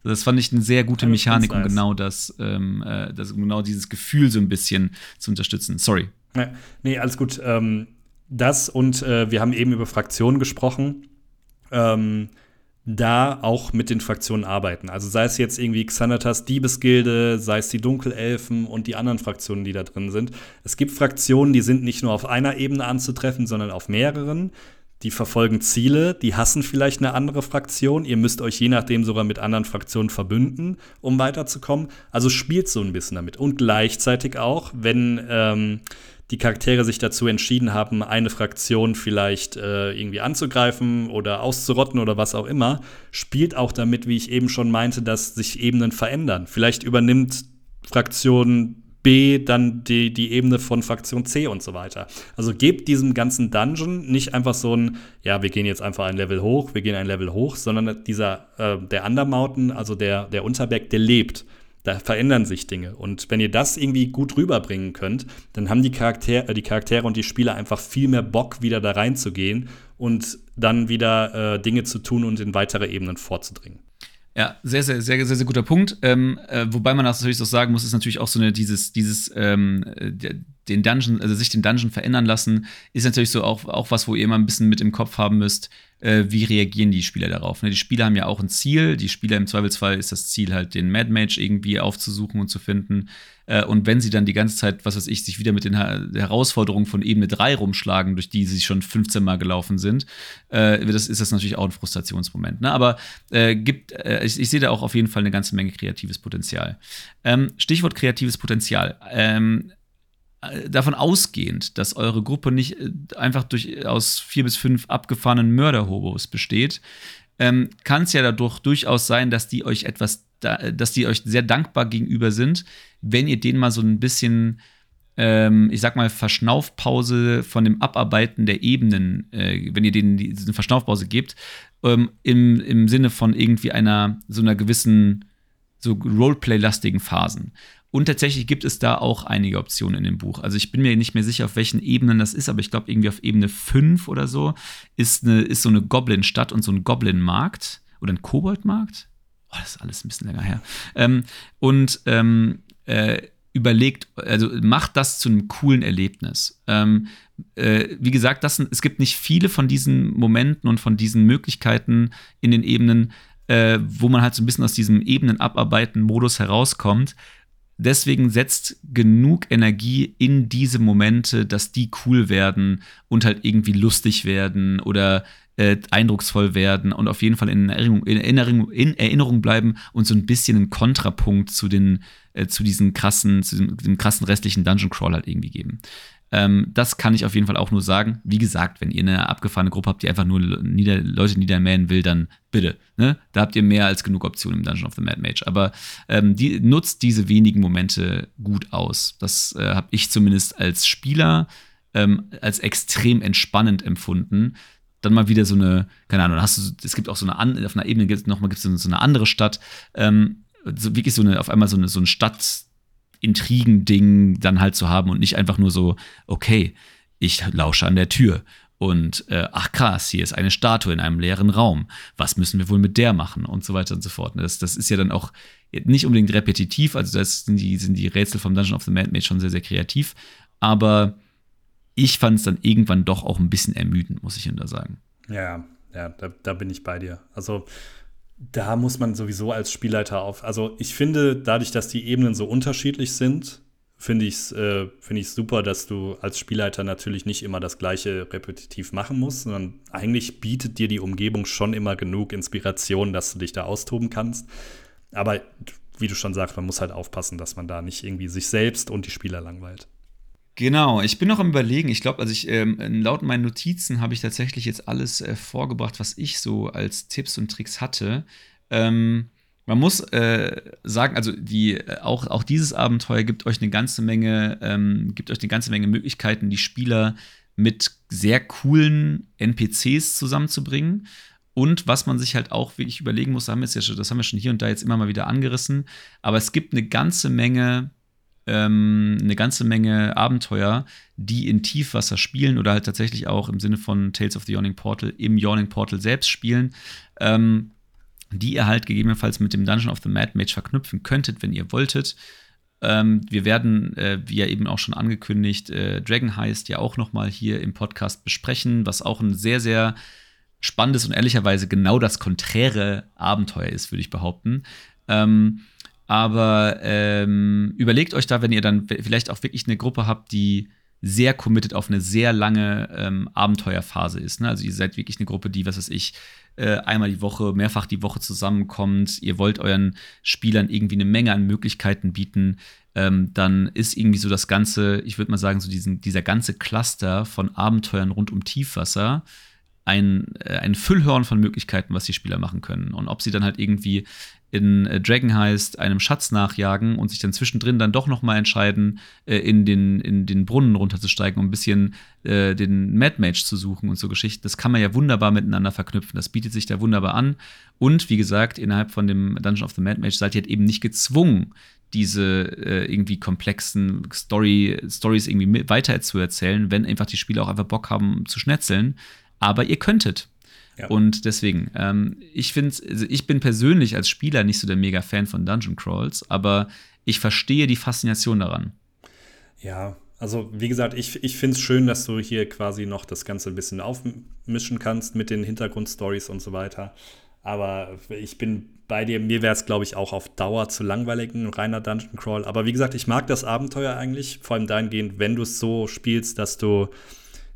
Das fand ich eine sehr gute Mechanik, um genau das, ähm, äh, das, genau dieses Gefühl so ein bisschen zu unterstützen. Sorry. Ja, nee, alles gut. Ähm, das und äh, wir haben eben über Fraktionen gesprochen. Ähm, da auch mit den Fraktionen arbeiten. Also sei es jetzt irgendwie Xanatas Diebesgilde, sei es die Dunkelelfen und die anderen Fraktionen, die da drin sind. Es gibt Fraktionen, die sind nicht nur auf einer Ebene anzutreffen, sondern auf mehreren. Die verfolgen Ziele, die hassen vielleicht eine andere Fraktion. Ihr müsst euch je nachdem sogar mit anderen Fraktionen verbünden, um weiterzukommen. Also spielt so ein bisschen damit. Und gleichzeitig auch, wenn ähm, die Charaktere sich dazu entschieden haben, eine Fraktion vielleicht äh, irgendwie anzugreifen oder auszurotten oder was auch immer, spielt auch damit, wie ich eben schon meinte, dass sich Ebenen verändern. Vielleicht übernimmt Fraktion B dann die, die Ebene von Fraktion C und so weiter. Also gebt diesem ganzen Dungeon nicht einfach so ein, ja, wir gehen jetzt einfach ein Level hoch, wir gehen ein Level hoch, sondern dieser, äh, der Undermountain, also der, der Unterberg, der lebt. Da verändern sich Dinge. Und wenn ihr das irgendwie gut rüberbringen könnt, dann haben die, Charakter, äh, die Charaktere und die Spieler einfach viel mehr Bock, wieder da reinzugehen und dann wieder äh, Dinge zu tun und in weitere Ebenen vorzudringen. Ja, sehr, sehr, sehr, sehr, sehr guter Punkt. Ähm, äh, wobei man das natürlich so sagen muss, ist natürlich auch so eine, dieses, dieses, ähm, den Dungeon, also sich den Dungeon verändern lassen, ist natürlich so auch, auch was, wo ihr immer ein bisschen mit im Kopf haben müsst, äh, wie reagieren die Spieler darauf. Ne? Die Spieler haben ja auch ein Ziel. Die Spieler im Zweifelsfall ist das Ziel, halt den Mad Mage irgendwie aufzusuchen und zu finden. Äh, und wenn sie dann die ganze Zeit, was weiß ich, sich wieder mit den ha Herausforderungen von Ebene 3 rumschlagen, durch die sie schon 15 Mal gelaufen sind, äh, das, ist das natürlich auch ein Frustrationsmoment. Ne? Aber äh, gibt, äh, ich, ich sehe da auch auf jeden Fall eine ganze Menge kreatives Potenzial. Ähm, Stichwort kreatives Potenzial. Ähm, äh, davon ausgehend, dass eure Gruppe nicht äh, einfach durch aus vier bis fünf abgefahrenen Mörderhobos besteht, ähm, kann es ja dadurch durchaus sein, dass die euch etwas, da, dass die euch sehr dankbar gegenüber sind, wenn ihr denen mal so ein bisschen, ähm, ich sag mal, Verschnaufpause von dem Abarbeiten der Ebenen, äh, wenn ihr denen diese Verschnaufpause gebt, ähm, im, im Sinne von irgendwie einer, so einer gewissen, so Roleplay-lastigen Phasen. Und tatsächlich gibt es da auch einige Optionen in dem Buch. Also ich bin mir nicht mehr sicher, auf welchen Ebenen das ist, aber ich glaube, irgendwie auf Ebene 5 oder so ist, eine, ist so eine Goblin-Stadt und so ein Goblin-Markt oder ein Kobold-Markt. Oh, das ist alles ein bisschen länger her. Ähm, und ähm, äh, überlegt, also macht das zu einem coolen Erlebnis. Ähm, äh, wie gesagt, das es gibt nicht viele von diesen Momenten und von diesen Möglichkeiten in den Ebenen, äh, wo man halt so ein bisschen aus diesem Ebenen-Abarbeiten-Modus herauskommt deswegen setzt genug Energie in diese Momente, dass die cool werden und halt irgendwie lustig werden oder äh, eindrucksvoll werden und auf jeden Fall in Erinnerung, in, Erinnerung, in Erinnerung bleiben und so ein bisschen einen Kontrapunkt zu den äh, zu diesen krassen, zu dem, dem krassen restlichen Dungeon Crawl halt irgendwie geben. Ähm, das kann ich auf jeden Fall auch nur sagen. Wie gesagt, wenn ihr eine abgefahrene Gruppe habt, die einfach nur nieder, Leute niedermähen will, dann bitte. Ne? Da habt ihr mehr als genug Optionen im Dungeon of the Mad Mage. Aber ähm, die, nutzt diese wenigen Momente gut aus. Das äh, habe ich zumindest als Spieler ähm, als extrem entspannend empfunden. Dann mal wieder so eine, keine Ahnung, hast du, es gibt auch so eine, auf einer Ebene gibt es nochmal so eine andere Stadt, ähm, so wirklich so eine, auf einmal so eine, so eine Stadt, Intrigending dann halt zu haben und nicht einfach nur so, okay, ich lausche an der Tür und äh, ach krass, hier ist eine Statue in einem leeren Raum. Was müssen wir wohl mit der machen und so weiter und so fort. Das, das ist ja dann auch nicht unbedingt repetitiv, also das sind die, sind die Rätsel vom Dungeon of the Mad Mage schon sehr, sehr kreativ, aber ich fand es dann irgendwann doch auch ein bisschen ermüdend, muss ich da sagen. Ja, ja, da, da bin ich bei dir. Also da muss man sowieso als Spielleiter auf. Also ich finde, dadurch, dass die Ebenen so unterschiedlich sind, finde ich es äh, find super, dass du als Spielleiter natürlich nicht immer das gleiche repetitiv machen musst, sondern eigentlich bietet dir die Umgebung schon immer genug Inspiration, dass du dich da austoben kannst. Aber wie du schon sagst, man muss halt aufpassen, dass man da nicht irgendwie sich selbst und die Spieler langweilt. Genau, ich bin noch am überlegen. Ich glaube, also ich, ähm, laut meinen Notizen habe ich tatsächlich jetzt alles äh, vorgebracht, was ich so als Tipps und Tricks hatte. Ähm, man muss äh, sagen, also die, äh, auch, auch dieses Abenteuer gibt euch eine ganze Menge, ähm, gibt euch eine ganze Menge Möglichkeiten, die Spieler mit sehr coolen NPCs zusammenzubringen. Und was man sich halt auch wirklich überlegen muss, haben wir, ja schon, das haben wir schon hier und da jetzt immer mal wieder angerissen, aber es gibt eine ganze Menge ähm, eine ganze Menge Abenteuer, die in Tiefwasser spielen oder halt tatsächlich auch im Sinne von Tales of the Yawning Portal im Yawning Portal selbst spielen, ähm, die ihr halt gegebenenfalls mit dem Dungeon of the Mad Mage verknüpfen könntet, wenn ihr wolltet. Ähm, wir werden, äh, wie ja eben auch schon angekündigt, äh, Dragon Heist ja auch noch mal hier im Podcast besprechen, was auch ein sehr, sehr spannendes und ehrlicherweise genau das konträre Abenteuer ist, würde ich behaupten. Ähm, aber ähm, überlegt euch da, wenn ihr dann vielleicht auch wirklich eine Gruppe habt, die sehr committed auf eine sehr lange ähm, Abenteuerphase ist. Ne? Also ihr seid wirklich eine Gruppe, die, was weiß ich, äh, einmal die Woche, mehrfach die Woche zusammenkommt. Ihr wollt euren Spielern irgendwie eine Menge an Möglichkeiten bieten. Ähm, dann ist irgendwie so das ganze, ich würde mal sagen, so diesen, dieser ganze Cluster von Abenteuern rund um Tiefwasser ein, äh, ein Füllhorn von Möglichkeiten, was die Spieler machen können. Und ob sie dann halt irgendwie in äh, Dragon heißt, einem Schatz nachjagen und sich dann zwischendrin dann doch noch mal entscheiden, äh, in, den, in den Brunnen runterzusteigen, um ein bisschen den Mad Mage zu suchen und so Geschichten. Das kann man ja wunderbar miteinander verknüpfen. Das bietet sich da wunderbar an. Und wie gesagt, innerhalb von dem Dungeon of the Mad Mage seid ihr halt eben nicht gezwungen, diese äh, irgendwie komplexen Story, Stories irgendwie weiter zu erzählen, wenn einfach die Spieler auch einfach Bock haben zu schnetzeln aber ihr könntet. Ja. Und deswegen, ähm, ich finde, also ich bin persönlich als Spieler nicht so der Mega-Fan von Dungeon Crawls, aber ich verstehe die Faszination daran. Ja, also wie gesagt, ich, ich finde es schön, dass du hier quasi noch das Ganze ein bisschen aufmischen kannst mit den Hintergrundstories und so weiter. Aber ich bin bei dir, mir wäre es, glaube ich, auch auf Dauer zu langweilig, ein reiner Dungeon Crawl. Aber wie gesagt, ich mag das Abenteuer eigentlich, vor allem dahingehend, wenn du es so spielst, dass du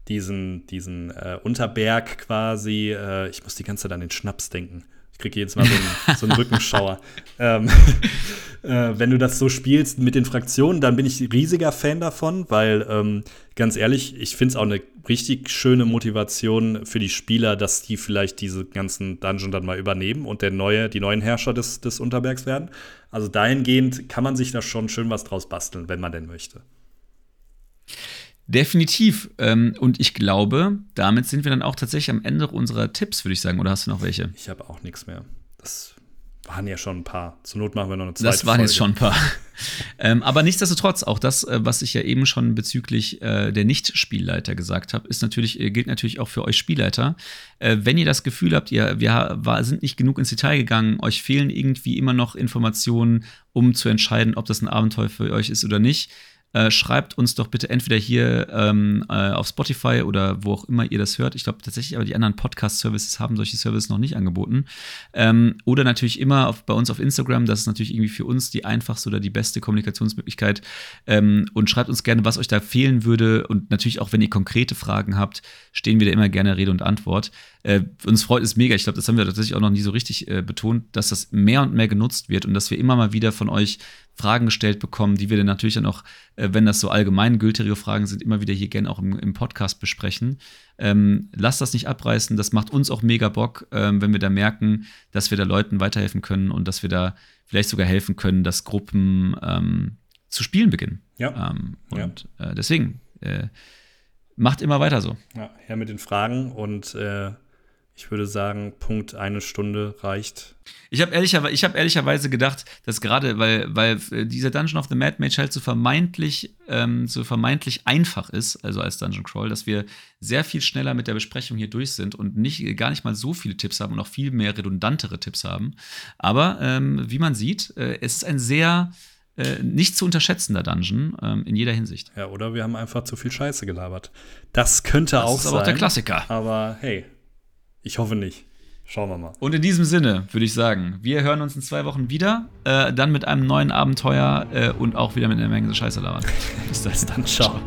diesen, diesen äh, Unterberg quasi. Äh, ich muss die ganze Zeit an den Schnaps denken. Ich kriege jedes Mal so einen, so einen Rückenschauer. ähm, äh, wenn du das so spielst mit den Fraktionen, dann bin ich riesiger Fan davon, weil ähm, ganz ehrlich, ich finde es auch eine richtig schöne Motivation für die Spieler, dass die vielleicht diese ganzen Dungeon dann mal übernehmen und der neue, die neuen Herrscher des, des Unterbergs werden. Also dahingehend kann man sich da schon schön was draus basteln, wenn man denn möchte. Definitiv. Ähm, und ich glaube, damit sind wir dann auch tatsächlich am Ende unserer Tipps, würde ich sagen. Oder hast du noch welche? Ich habe auch nichts mehr. Das waren ja schon ein paar. Zur Not machen wir noch eine zweite Das waren Folge. jetzt schon ein paar. ähm, aber nichtsdestotrotz, auch das, äh, was ich ja eben schon bezüglich äh, der Nicht-Spielleiter gesagt habe, ist natürlich, äh, gilt natürlich auch für euch Spielleiter. Äh, wenn ihr das Gefühl habt, ihr, wir war, sind nicht genug ins Detail gegangen, euch fehlen irgendwie immer noch Informationen, um zu entscheiden, ob das ein Abenteuer für euch ist oder nicht, äh, schreibt uns doch bitte entweder hier ähm, äh, auf Spotify oder wo auch immer ihr das hört. Ich glaube tatsächlich, aber die anderen Podcast-Services haben solche Services noch nicht angeboten. Ähm, oder natürlich immer auf, bei uns auf Instagram. Das ist natürlich irgendwie für uns die einfachste oder die beste Kommunikationsmöglichkeit. Ähm, und schreibt uns gerne, was euch da fehlen würde. Und natürlich auch, wenn ihr konkrete Fragen habt, stehen wir da immer gerne Rede und Antwort. Äh, uns freut es mega. Ich glaube, das haben wir tatsächlich auch noch nie so richtig äh, betont, dass das mehr und mehr genutzt wird und dass wir immer mal wieder von euch Fragen gestellt bekommen, die wir dann natürlich dann auch, äh, wenn das so allgemeingültige Fragen sind, immer wieder hier gerne auch im, im Podcast besprechen. Ähm, lasst das nicht abreißen, das macht uns auch mega Bock, ähm, wenn wir da merken, dass wir da Leuten weiterhelfen können und dass wir da vielleicht sogar helfen können, dass Gruppen ähm, zu spielen beginnen. Ja. Ähm, und ja. Äh, deswegen, äh, macht immer weiter so. Ja, her mit den Fragen und äh ich würde sagen, Punkt eine Stunde reicht. Ich habe ehrlicherweise, hab ehrlicherweise gedacht, dass gerade, weil, weil äh, dieser Dungeon of the Mad Mage halt so vermeintlich, ähm, so vermeintlich einfach ist, also als Dungeon Crawl, dass wir sehr viel schneller mit der Besprechung hier durch sind und nicht, gar nicht mal so viele Tipps haben und auch viel mehr redundantere Tipps haben. Aber ähm, wie man sieht, äh, es ist ein sehr äh, nicht zu unterschätzender Dungeon ähm, in jeder Hinsicht. Ja, oder wir haben einfach zu viel Scheiße gelabert. Das könnte das auch ist sein. aber auch der Klassiker. Aber hey, ich hoffe nicht. Schauen wir mal. Und in diesem Sinne würde ich sagen, wir hören uns in zwei Wochen wieder. Äh, dann mit einem neuen Abenteuer äh, und auch wieder mit einer Menge Scheiße labern. Bis dann. Ciao. Ciao.